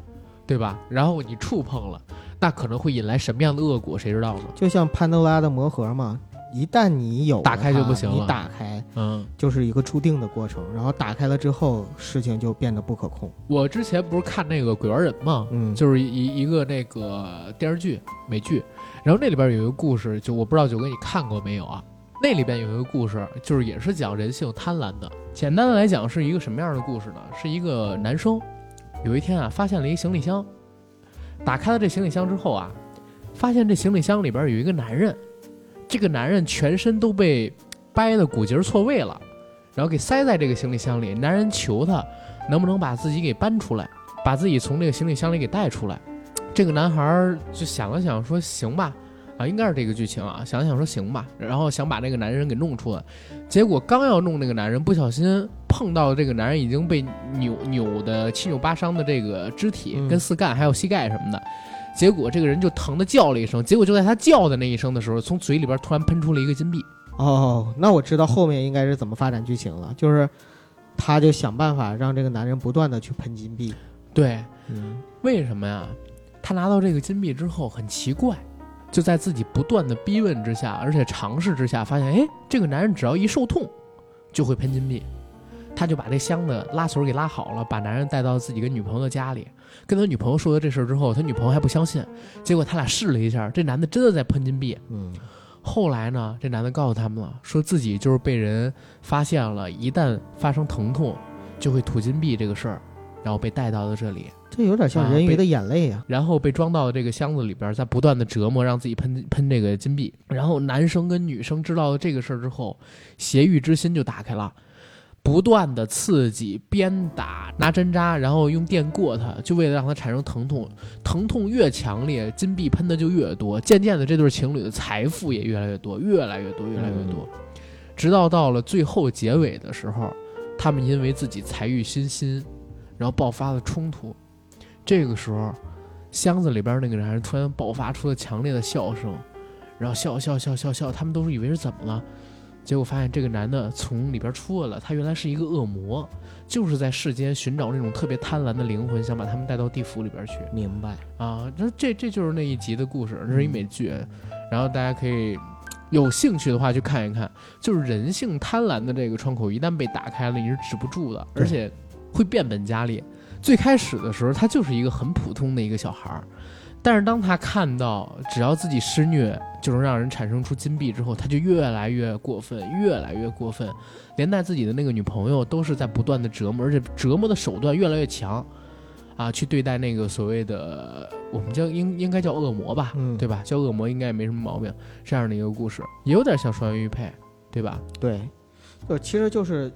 对吧？然后你触碰了，那可能会引来什么样的恶果，谁知道呢？就像潘多拉的魔盒嘛。一旦你有打开就不行了，你打开，嗯，就是一个注定的过程。然后打开了之后，事情就变得不可控。我之前不是看那个《鬼玩人》嘛，嗯，就是一一个那个电视剧美剧，然后那里边有一个故事，就我不知道九哥你看过没有啊？那里边有一个故事，就是也是讲人性贪婪的。简单的来讲，是一个什么样的故事呢？是一个男生有一天啊，发现了一行李箱，打开了这行李箱之后啊，发现这行李箱里边有一个男人，这个男人全身都被掰的骨节错位了，然后给塞在这个行李箱里。男人求他能不能把自己给搬出来，把自己从这个行李箱里给带出来。这个男孩就想了想，说行吧。啊，应该是这个剧情啊，想了想说行吧，然后想把那个男人给弄出来，结果刚要弄那个男人，不小心碰到这个男人已经被扭扭的七扭八伤的这个肢体跟四干还有膝盖什么的，结果这个人就疼的叫了一声，结果就在他叫的那一声的时候，从嘴里边突然喷出了一个金币。哦，那我知道后面应该是怎么发展剧情了，就是他就想办法让这个男人不断的去喷金币。对，嗯，为什么呀？他拿到这个金币之后很奇怪。就在自己不断的逼问之下，而且尝试之下，发现，哎，这个男人只要一受痛，就会喷金币。他就把这箱子拉锁给拉好了，把男人带到自己跟女朋友的家里，跟他女朋友说了这事儿之后，他女朋友还不相信。结果他俩试了一下，这男的真的在喷金币。嗯。后来呢，这男的告诉他们了，说自己就是被人发现了，一旦发生疼痛，就会吐金币这个事儿，然后被带到了这里。这有点像人鱼的眼泪啊，然后被装到了这个箱子里边，在不断的折磨，让自己喷喷这个金币。然后男生跟女生知道了这个事儿之后，邪欲之心就打开了，不断的刺激、鞭打、拿针扎，然后用电过他，就为了让他产生疼痛。疼痛越强烈，金币喷的就越多。渐渐的，这对情侣的财富也越来越多，越来越多，越来越多，直到到了最后结尾的时候，他们因为自己财欲熏心，然后爆发了冲突。这个时候，箱子里边那个男人突然爆发出了强烈的笑声，然后笑笑笑笑笑，他们都是以为是怎么了，结果发现这个男的从里边出来了，他原来是一个恶魔，就是在世间寻找那种特别贪婪的灵魂，想把他们带到地府里边去。明白啊？那这这就是那一集的故事，这是一美剧，然后大家可以有兴趣的话去看一看，就是人性贪婪的这个窗口一旦被打开了，你是止不住的，而且会变本加厉。最开始的时候，他就是一个很普通的一个小孩儿，但是当他看到只要自己施虐就能让人产生出金币之后，他就越来越过分，越来越过分，连带自己的那个女朋友都是在不断的折磨，而且折磨的手段越来越强，啊，去对待那个所谓的我们叫应应该叫恶魔吧，对吧？叫恶魔应该也没什么毛病，这样的一个故事也有点像双鱼玉佩，对吧？对，就其实就是。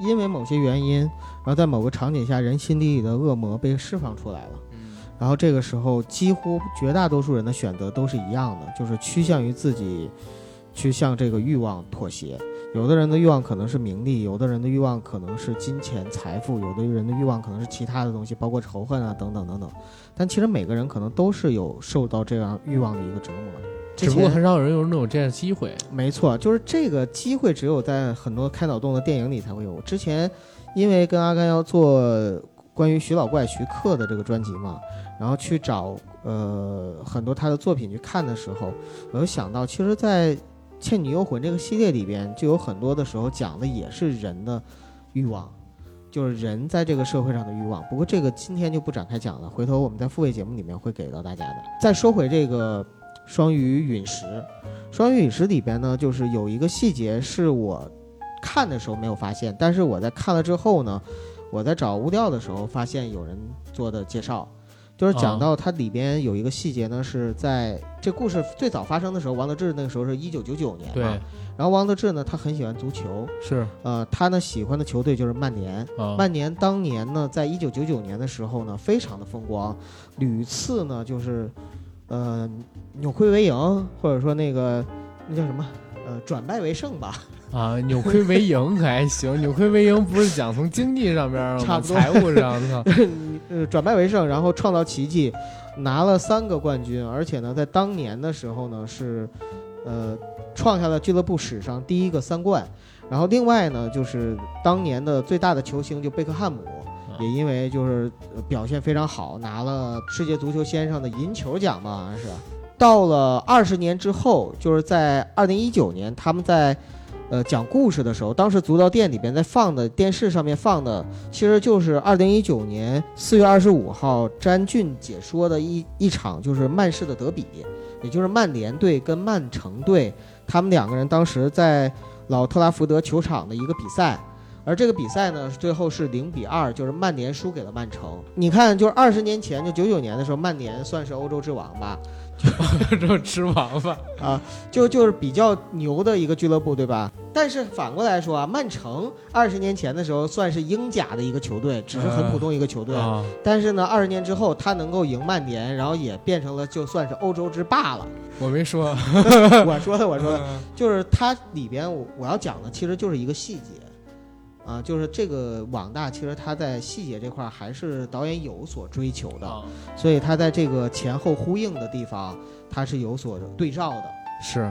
因为某些原因，然后在某个场景下，人心底里的恶魔被释放出来了。嗯，然后这个时候，几乎绝大多数人的选择都是一样的，就是趋向于自己，去向这个欲望妥协。有的人的欲望可能是名利，有的人的欲望可能是金钱财富，有的人的欲望可能是其他的东西，包括仇恨啊等等等等。但其实每个人可能都是有受到这样欲望的一个折磨。只不过很少有人有那种这样的机会。没错，就是这个机会只有在很多开脑洞的电影里才会有。之前，因为跟阿甘要做关于徐老怪徐克的这个专辑嘛，然后去找呃很多他的作品去看的时候，我就想到，其实，在《倩女幽魂》这个系列里边，就有很多的时候讲的也是人的欲望，就是人在这个社会上的欲望。不过这个今天就不展开讲了，回头我们在付费节目里面会给到大家的。再说回这个。双鱼陨石，双鱼陨石里边呢，就是有一个细节是我看的时候没有发现，但是我在看了之后呢，我在找物料的时候发现有人做的介绍，就是讲到它里边有一个细节呢，是在这故事最早发生的时候，王德志那个时候是一九九九年嘛，然后王德志呢，他很喜欢足球，是，呃，他呢喜欢的球队就是曼联，曼联当年呢，在一九九九年的时候呢，非常的风光，屡次呢就是。呃，扭亏为盈，或者说那个那叫什么？呃，转败为胜吧。啊，扭亏为盈可还行，扭亏为盈不是讲从经济上边差不多财务上的。呃，转败为胜，然后创造奇迹，拿了三个冠军，而且呢，在当年的时候呢，是呃创下了俱乐部史上第一个三冠。然后另外呢，就是当年的最大的球星就贝克汉姆。也因为就是表现非常好，拿了世界足球先生的银球奖吧，好像是。到了二十年之后，就是在二零一九年，他们在，呃，讲故事的时候，当时足疗店里边在放的电视上面放的，其实就是二零一九年四月二十五号詹俊解说的一一场就是曼市的德比，也就是曼联队跟曼城队，他们两个人当时在老特拉福德球场的一个比赛。而这个比赛呢，最后是零比二，就是曼联输给了曼城。你看，就是二十年前，就九九年的时候，曼联算是欧洲之王吧。就吃王吧 啊，就就是比较牛的一个俱乐部，对吧？但是反过来说啊，曼城二十年前的时候算是英甲的一个球队，只是很普通一个球队。但是呢，二十年之后，他能够赢曼联，然后也变成了就算是欧洲之霸了。我没说，我说的，我说的，就是它里边我我要讲的其实就是一个细节。啊，就是这个网大，其实他在细节这块还是导演有所追求的，所以他在这个前后呼应的地方，他是有所对照的。是，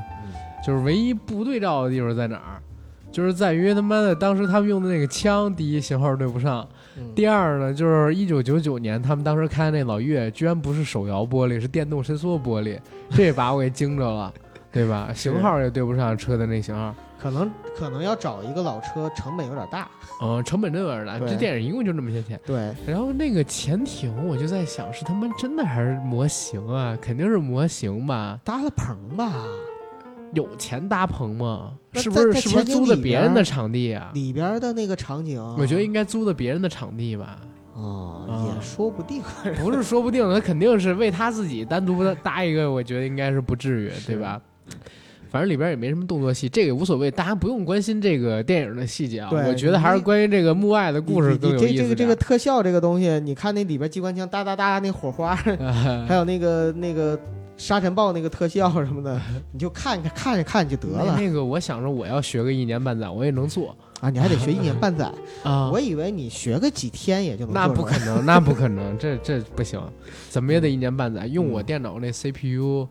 就是唯一不对照的地方在哪儿？就是在于他妈的当时他们用的那个枪，第一型号对不上，第二呢，就是一九九九年他们当时开的那老岳，居然不是手摇玻璃，是电动伸缩玻璃，这把我给惊着了，对吧？型号也对不上车的那型号。可能可能要找一个老车，成本有点大。嗯，成本真有点大。这电影一共就那么些钱。对。然后那个潜艇，我就在想，是他妈真的还是模型啊？肯定是模型吧，搭了棚吧？有钱搭棚吗？是不是是不是租的别人的场地啊？里边的那个场景，我觉得应该租的别人的场地吧。哦，也说不定。不是说不定，他肯定是为他自己单独搭一个，我觉得应该是不至于，对吧？反正里边也没什么动作戏，这个无所谓，大家不用关心这个电影的细节啊。我觉得还是关于这个幕外的故事更有意思。这个这个特效这个东西，你看那里边机关枪哒哒哒那火花，还有那个那个沙尘暴那个特效什么的，你就看看看着看就得了。那个我想着我要学个一年半载，我也能做啊！你还得学一年半载 啊！我以为你学个几天也就能。那不可能，那不可能，这这不行，怎么也得一年半载。用我电脑那 CPU。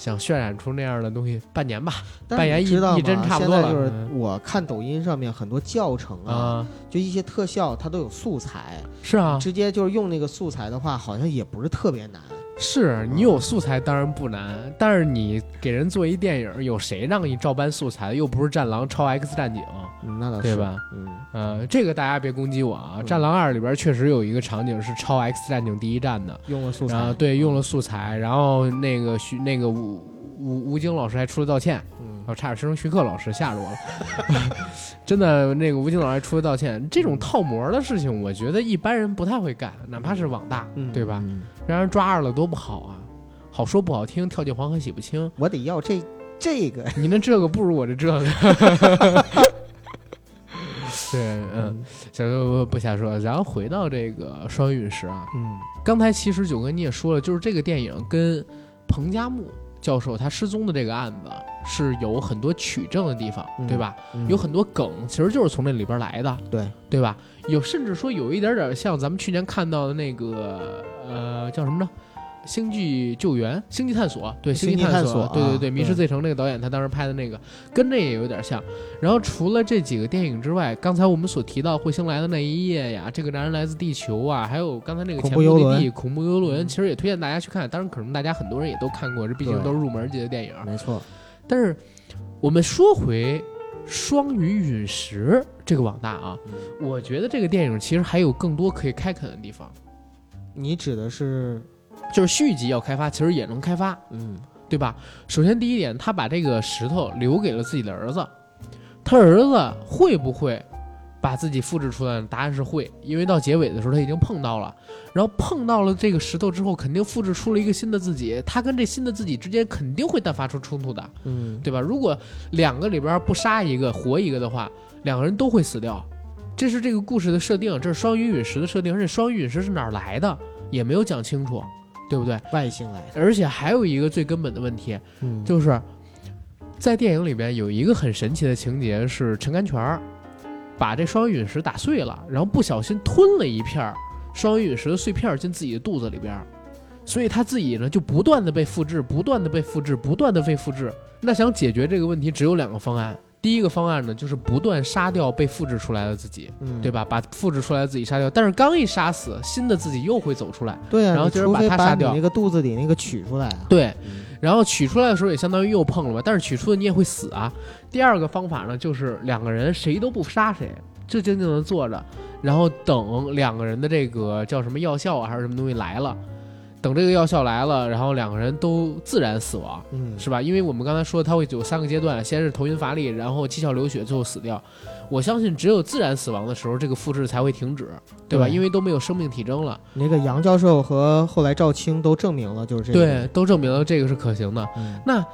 想渲染出那样的东西，半年吧，半年一一帧差不多了。就是我看抖音上面很多教程啊，就一些特效，它都有素材。是啊，直接就是用那个素材的话，好像也不是特别难。是你有素材当然不难，但是你给人做一电影，有谁让你照搬素材？又不是《战狼》超 X 战警，那倒是对吧？嗯，呃，这个大家别攻击我啊，《战狼二》里边确实有一个场景是超 X 战警第一战的，用了素材，对，用了素材，然后那个徐那个吴吴吴京老师还出了道歉。我差点说成徐克老师，吓着我了。真的，那个吴京老师还出来道歉。这种套模的事情，我觉得一般人不太会干，哪怕是网大，对吧？让人抓着了多不好啊！好说不好听，跳进黄河洗不清。我得要这这个，你那这个不如我这这个。对，嗯，小哥不瞎说。然后回到这个双陨石啊，嗯，刚才其实九哥你也说了，就是这个电影跟彭加木。教授他失踪的这个案子是有很多取证的地方，对吧？有很多梗，其实就是从那里边来的，对对吧？有甚至说有一点点像咱们去年看到的那个，呃，叫什么呢？星际救援、星际探索，对，星际探索，对对对，《迷失罪城》那个导演他当时拍的那个，跟那也有点像。然后除了这几个电影之外，刚才我们所提到彗星来的那一夜呀，这个男人来自地球啊，还有刚才那个恐怖游轮，恐怖游轮，其实也推荐大家去看。当然，可能大家很多人也都看过，这毕竟都是入门级的电影。没错。但是我们说回双鱼陨石这个网大啊，我觉得这个电影其实还有更多可以开垦的地方。你指的是？就是续集要开发，其实也能开发，嗯，对吧？首先第一点，他把这个石头留给了自己的儿子，他儿子会不会把自己复制出来？答案是会，因为到结尾的时候他已经碰到了，然后碰到了这个石头之后，肯定复制出了一个新的自己，他跟这新的自己之间肯定会淡发出冲突的，嗯，对吧？如果两个里边不杀一个活一个的话，两个人都会死掉，这是这个故事的设定，这是双鱼陨石的设定，而且双鱼陨石是哪儿来的也没有讲清楚。对不对？外星来的，而且还有一个最根本的问题，嗯，就是在电影里边有一个很神奇的情节，是陈甘泉把这双鱼陨石打碎了，然后不小心吞了一片双鱼陨石的碎片进自己的肚子里边，所以他自己呢就不断的被复制，不断的被复制，不断的被复制。那想解决这个问题，只有两个方案。第一个方案呢，就是不断杀掉被复制出来的自己，对吧？把复制出来的自己杀掉，但是刚一杀死，新的自己又会走出来。对啊，然后就是把它杀掉，那个肚子里那个取出来啊。对，然后取出来的时候也相当于又碰了吧？但是取出的你也会死啊。第二个方法呢，就是两个人谁都不杀谁，就静静的坐着，然后等两个人的这个叫什么药效啊还是什么东西来了。等这个药效来了，然后两个人都自然死亡，嗯，是吧？因为我们刚才说它会有三个阶段，先是头晕乏力，然后七窍流血，最后死掉。我相信只有自然死亡的时候，这个复制才会停止，对吧？对因为都没有生命体征了。那个杨教授和后来赵青都证明了，就是这个。对，都证明了这个是可行的。嗯，那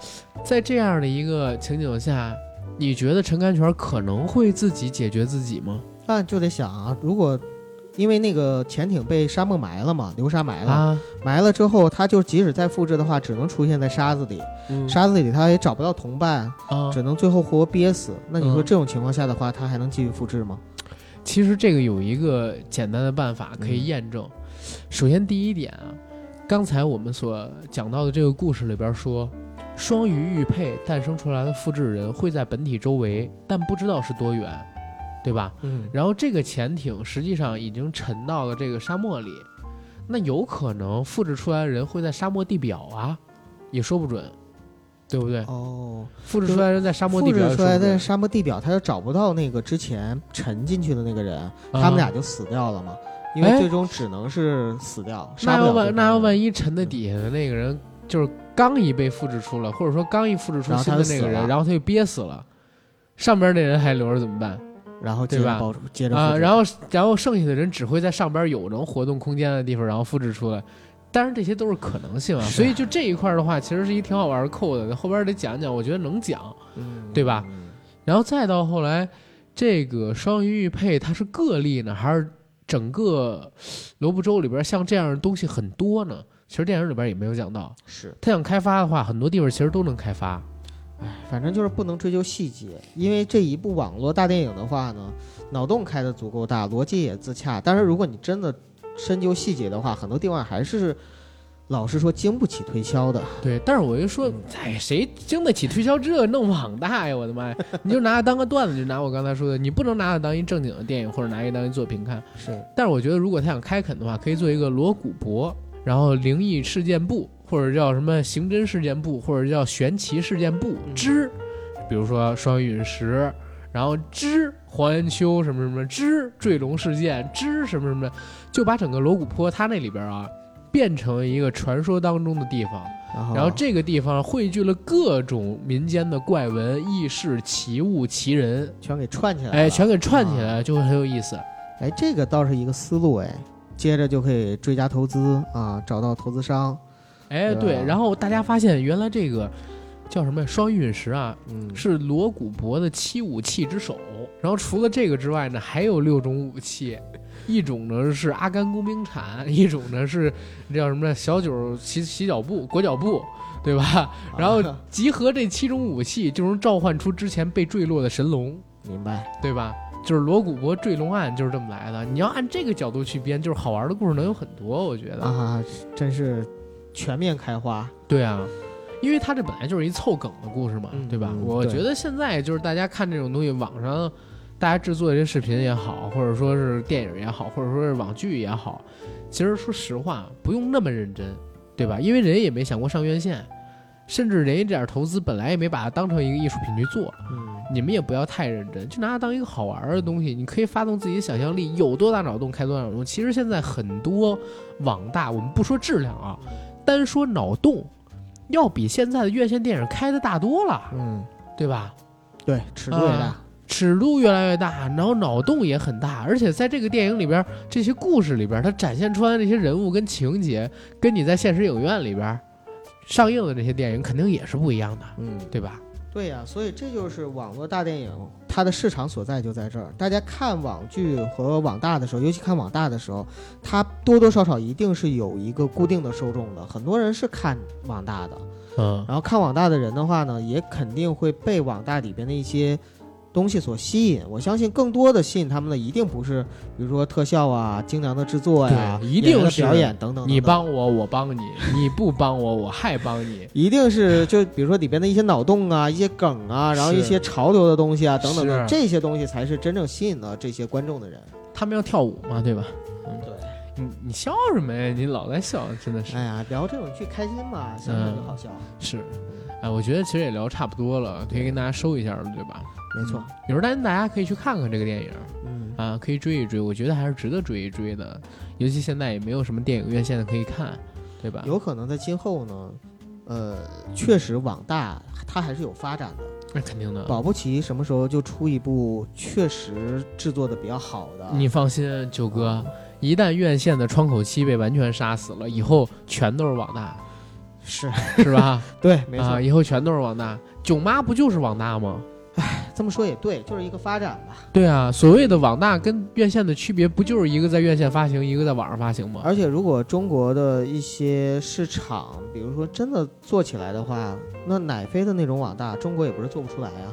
在这样的一个情景下，你觉得陈甘泉可能会自己解决自己吗？那就得想啊，如果因为那个潜艇被沙漠埋了嘛，流沙埋了，啊，埋了之后，它就即使再复制的话，只能出现在沙子里，嗯。沙子里它也找不到同伴，啊，只能最后活憋死。那你说嗯。这种情况下的话，它还能继续复制吗？其实这个有一个简单的办法可以嗯验证。首先第一点啊，刚才我们所讲到的这个故事里边说，双鱼玉佩诞生出来的复制人会在本体周围，但不知道是多远，对吧？嗯，然后这个潜艇实际上已经沉到了这个沙漠里，那有可能复制出来的人会在沙漠地表啊，也说不准，对不对？哦，复制出来的人在沙漠地表复制出来表也说不准。的沙漠地表，他就找不到那个之前沉进去的那个人，他们俩就死掉了嘛。因为最终只能是死掉，那要万那要万一沉在底下的那个人就是刚一被复制出了，或者说刚一复制出新的那个人，然后他就憋死了，上边那人还留着怎么办然后接对吧着爆出，接着啊？然后然后剩下的人只会在上边有能活动空间的地方，然后复制出来。当然这些都是可能性啊，所以就这一块的话，其实是一挺好玩的扣的，后边得讲讲，我觉得能讲。嗯对吧嗯然后再到后来，这个双鱼玉佩它是个例呢，还是整个罗布州里边像这样的东西很多呢？其实电影里边也没有讲到。是，他想开发的话，很多地方其实都能开发。反正就是不能追究细节，因为这一部网络大电影的话呢，脑洞开的足够大，逻辑也自洽。但是如果你真的深究细节的话，很多地方还是老实说经不起推敲的。对，但是我就说嗯，哎，谁经得起推敲这弄网大呀？我的妈呀！你就拿它当个段子，就拿我刚才说的，你不能拿它当一正经的电影，或者拿一当一作品看。是，但是我觉得，如果他想开垦的话，可以做一个锣鼓博，然后灵异事件部，或者叫什么刑侦事件部，或者叫玄奇事件部嗯之，比如说双陨石，然后之黄延秋什么什么之坠龙事件之什么什么，就把整个锣鼓坡它那里边啊。变成一个传说当中的地方，然后这个地方汇聚了各种民间的怪闻、异事、奇物、奇人，全给串起来了，哎，全给串起啊来，就会很有意思。哎，这个倒是一个思路哎。接着就可以追加投资啊，找到投资商，哎，对然后大家发现原来这个叫什么呀？双陨石啊，嗯，是罗古博的七武器之首。然后除了这个之外呢，还有六种武器，一种呢是阿甘工兵铲，一种呢是叫什么小九洗洗脚布、裹脚布，对吧？然后啊集合这七种武器，就能召唤出之前被坠落的神龙，明白，对吧？就是罗古博坠龙案就是这么来的。你要按这个角度去编，就是好玩的故事能有很多，我觉得。啊，真是全面开花，对啊，因为它这本来就是一凑梗的故事嘛，嗯对吧？我觉得现在就是大家看这种东西，网上大家制作这些视频也好，或者说是电影也好，或者说是网剧也好，其实说实话不用那么认真，对吧？因为人也没想过上院线，甚至人家这点投资本来也没把它当成一个艺术品去做。嗯，你们也不要太认真，就拿它当一个好玩的东西。你可以发动自己的想象力，有多大脑洞开多大脑洞。其实现在很多网大，我们不说质量啊，单说脑洞，要比现在的院线电影开的大多了，嗯，对吧？对，尺度也大，啊尺度越来越大，然后脑洞也很大，而且在这个电影里边，这些故事里边，它展现出来的这些人物跟情节，跟你在现实影院里边上映的这些电影肯定也是不一样的，嗯，对吧？对呀、所以这就是网络大电影它的市场所在就在这儿。大家看网剧和网大的时候，尤其看网大的时候，它多多少少一定是有一个固定的受众的。很多人是看网大的，嗯，然后看网大的人的话呢，也肯定会被网大里边的一些东西所吸引。我相信更多的吸引他们的一定不是，比如说特效啊、精良的制作呀、对一定是表演等等你帮我，我帮你；你不帮我，我还帮你。一定是就比如说里边的一些脑洞啊、一些梗啊，然后一些潮流的东西啊等等这些东西才是真正吸引了这些观众的人。他们要跳舞嘛，对吧？嗯对，你你笑什么呀？你老在笑，真的是、哎呀，聊这种剧开心嘛，想想就好笑。是。哎，我觉得其实也聊差不多了，可以跟大家收一下了，对吧？没错，有时候大家可以去看看这个电影嗯，啊，可以追一追，我觉得还是值得追一追的。尤其现在也没有什么电影院线的可以看对吧？有可能在今后呢，呃，确实网大它还是有发展的，那肯定的。保不齐什么时候就出一部确实制作的比较好的。你放心，九哥，一旦院线的窗口期被完全杀死了，以后全都是网大，是是吧？对，没错，以后全都是网大。囧妈不就是网大吗？唉，这么说也对，就是一个发展吧。对啊，所谓的网大跟院线的区别，不就是一个在院线发行，一个在网上发行吗？而且，如果中国的一些市场，比如说真的做起来的话，那奶飞的那种网大，中国也不是做不出来啊。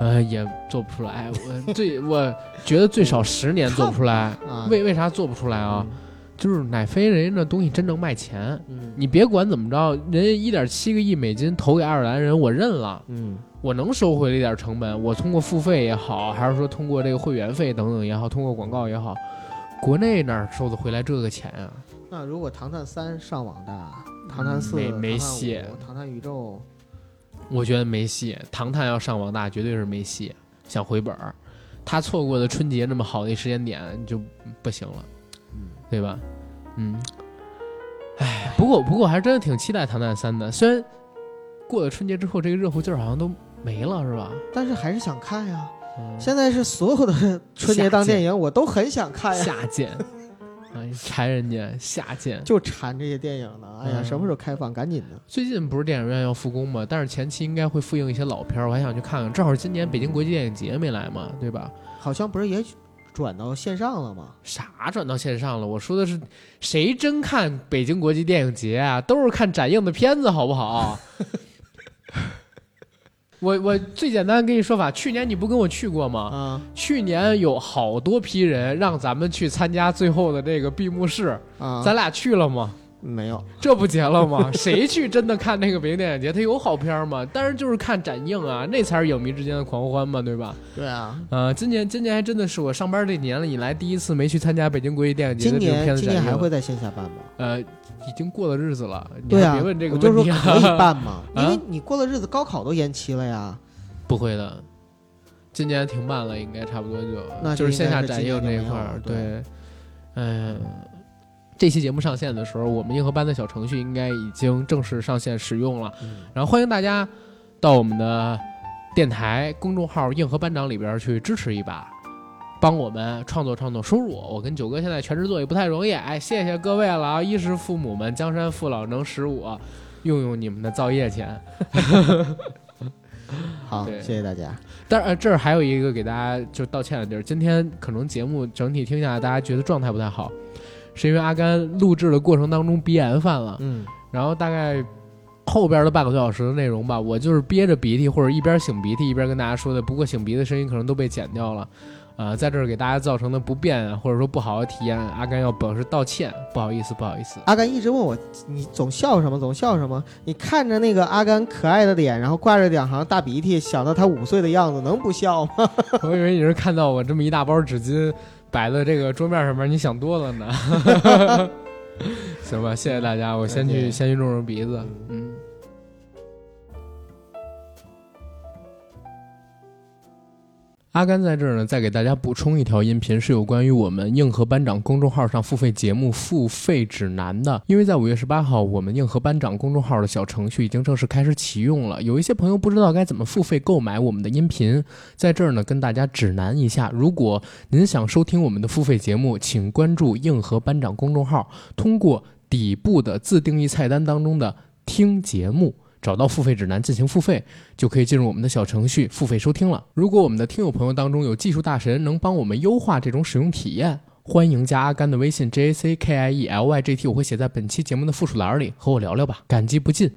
呃，也做不出来。我最我觉得最少十年做不出来。为为啥做不出来啊？就是奶飞人家那东西真能卖钱。嗯，你别管怎么着，人家一点七个亿美金投给爱尔兰人，我认了。嗯。我能收回一点成本，我通过付费也好，还是说通过这个会员费等等也好，通过广告也好，国内哪收得回来这个钱啊？那如果《唐探三》上网的，《唐探四》没没戏，《唐探宇宙》，我觉得没戏，《唐探》要上网大绝对是没戏，想回本儿，他错过的春节那么好的时间点就不行了，嗯，对吧？嗯，哎，不过不过还是真的挺期待《唐探三》的，虽然过了春节之后这个热乎劲儿好像都。没了是吧？但是还是想看呀。现在是所有的春节档电影，我都很想看呀。下贱，哎，馋人家下贱，就馋这些电影呢。哎呀，什么时候开放？赶紧的！最近不是电影院要复工吗？但是前期应该会复映一些老片儿，我还想去看看。正好今年北京国际电影节没来嘛，对吧？好像不是也转到线上了吗？啥转到线上了？我说的是，谁真看北京国际电影节啊？都是看展映的片子，好不好？我我最简单跟你说法，去年你不跟我去过吗？啊，去年有好多批人让咱们去参加最后的这个闭幕式，啊，咱俩去了吗？没有，这不结了吗？谁去真的看那个北京电影节？它有好片吗？当然就是看展映啊，那才是影迷之间的狂欢嘛，对吧？对啊，啊，今年今年还真的是我上班这年了以来第一次没去参加北京国际电影节的这个片子今年还会在线下办吗？呃。已经过了日子了，对啊，别问这个问题。可以办吗？因为你过了日子，高考都延期了呀。不会的，今年停办了，应该差不多就那就是线下展映这一块儿。对，嗯，这期节目上线的时候，我们硬核班的小程序应该已经正式上线使用了。然后欢迎大家到我们的电台公众号“硬核班长”里边去支持一把。帮我们创作创作收入，我跟九哥现在全职做也不太容易，哎，谢谢各位了啊！衣食父母们，江山父老能使我用用你们的造业钱。好，谢谢大家。但是这儿还有一个给大家就道歉的地儿，今天可能节目整体听下来，大家觉得状态不太好，是因为阿甘录制的过程当中鼻炎犯了，嗯，然后大概后边的半个多小时的内容吧，我就是憋着鼻涕或者一边擤鼻涕一边跟大家说的，不过擤鼻的声音可能都被剪掉了。啊，在这儿给大家造成的不便或者说不好的体验，阿甘要表示道歉，不好意思，不好意思。阿甘一直问我，你总笑什么？总笑什么？你看着那个阿甘可爱的脸，然后挂着两行大鼻涕，想到他五岁的样子，能不笑吗？我以为你是看到我这么一大包纸巾摆在这个桌面上面，你想多了呢。行吧，谢谢大家，我先去先去弄弄鼻子，嗯。阿甘在这儿呢，再给大家补充一条音频，是有关于我们硬核班长公众号上付费节目付费指南的。因为在五月十八号，我们硬核班长公众号的小程序已经正式开始启用了。有一些朋友不知道该怎么付费购买我们的音频，在这儿呢，跟大家指南一下：如果您想收听我们的付费节目，请关注硬核班长公众号，通过底部的自定义菜单当中的听节目。找到付费指南进行付费，就可以进入我们的小程序付费收听了。如果我们的听友朋友当中有技术大神，能帮我们优化这种使用体验，欢迎加阿甘的微信 j a c k i e l y g t，我会写在本期节目的附属栏里，和我聊聊吧，感激不尽。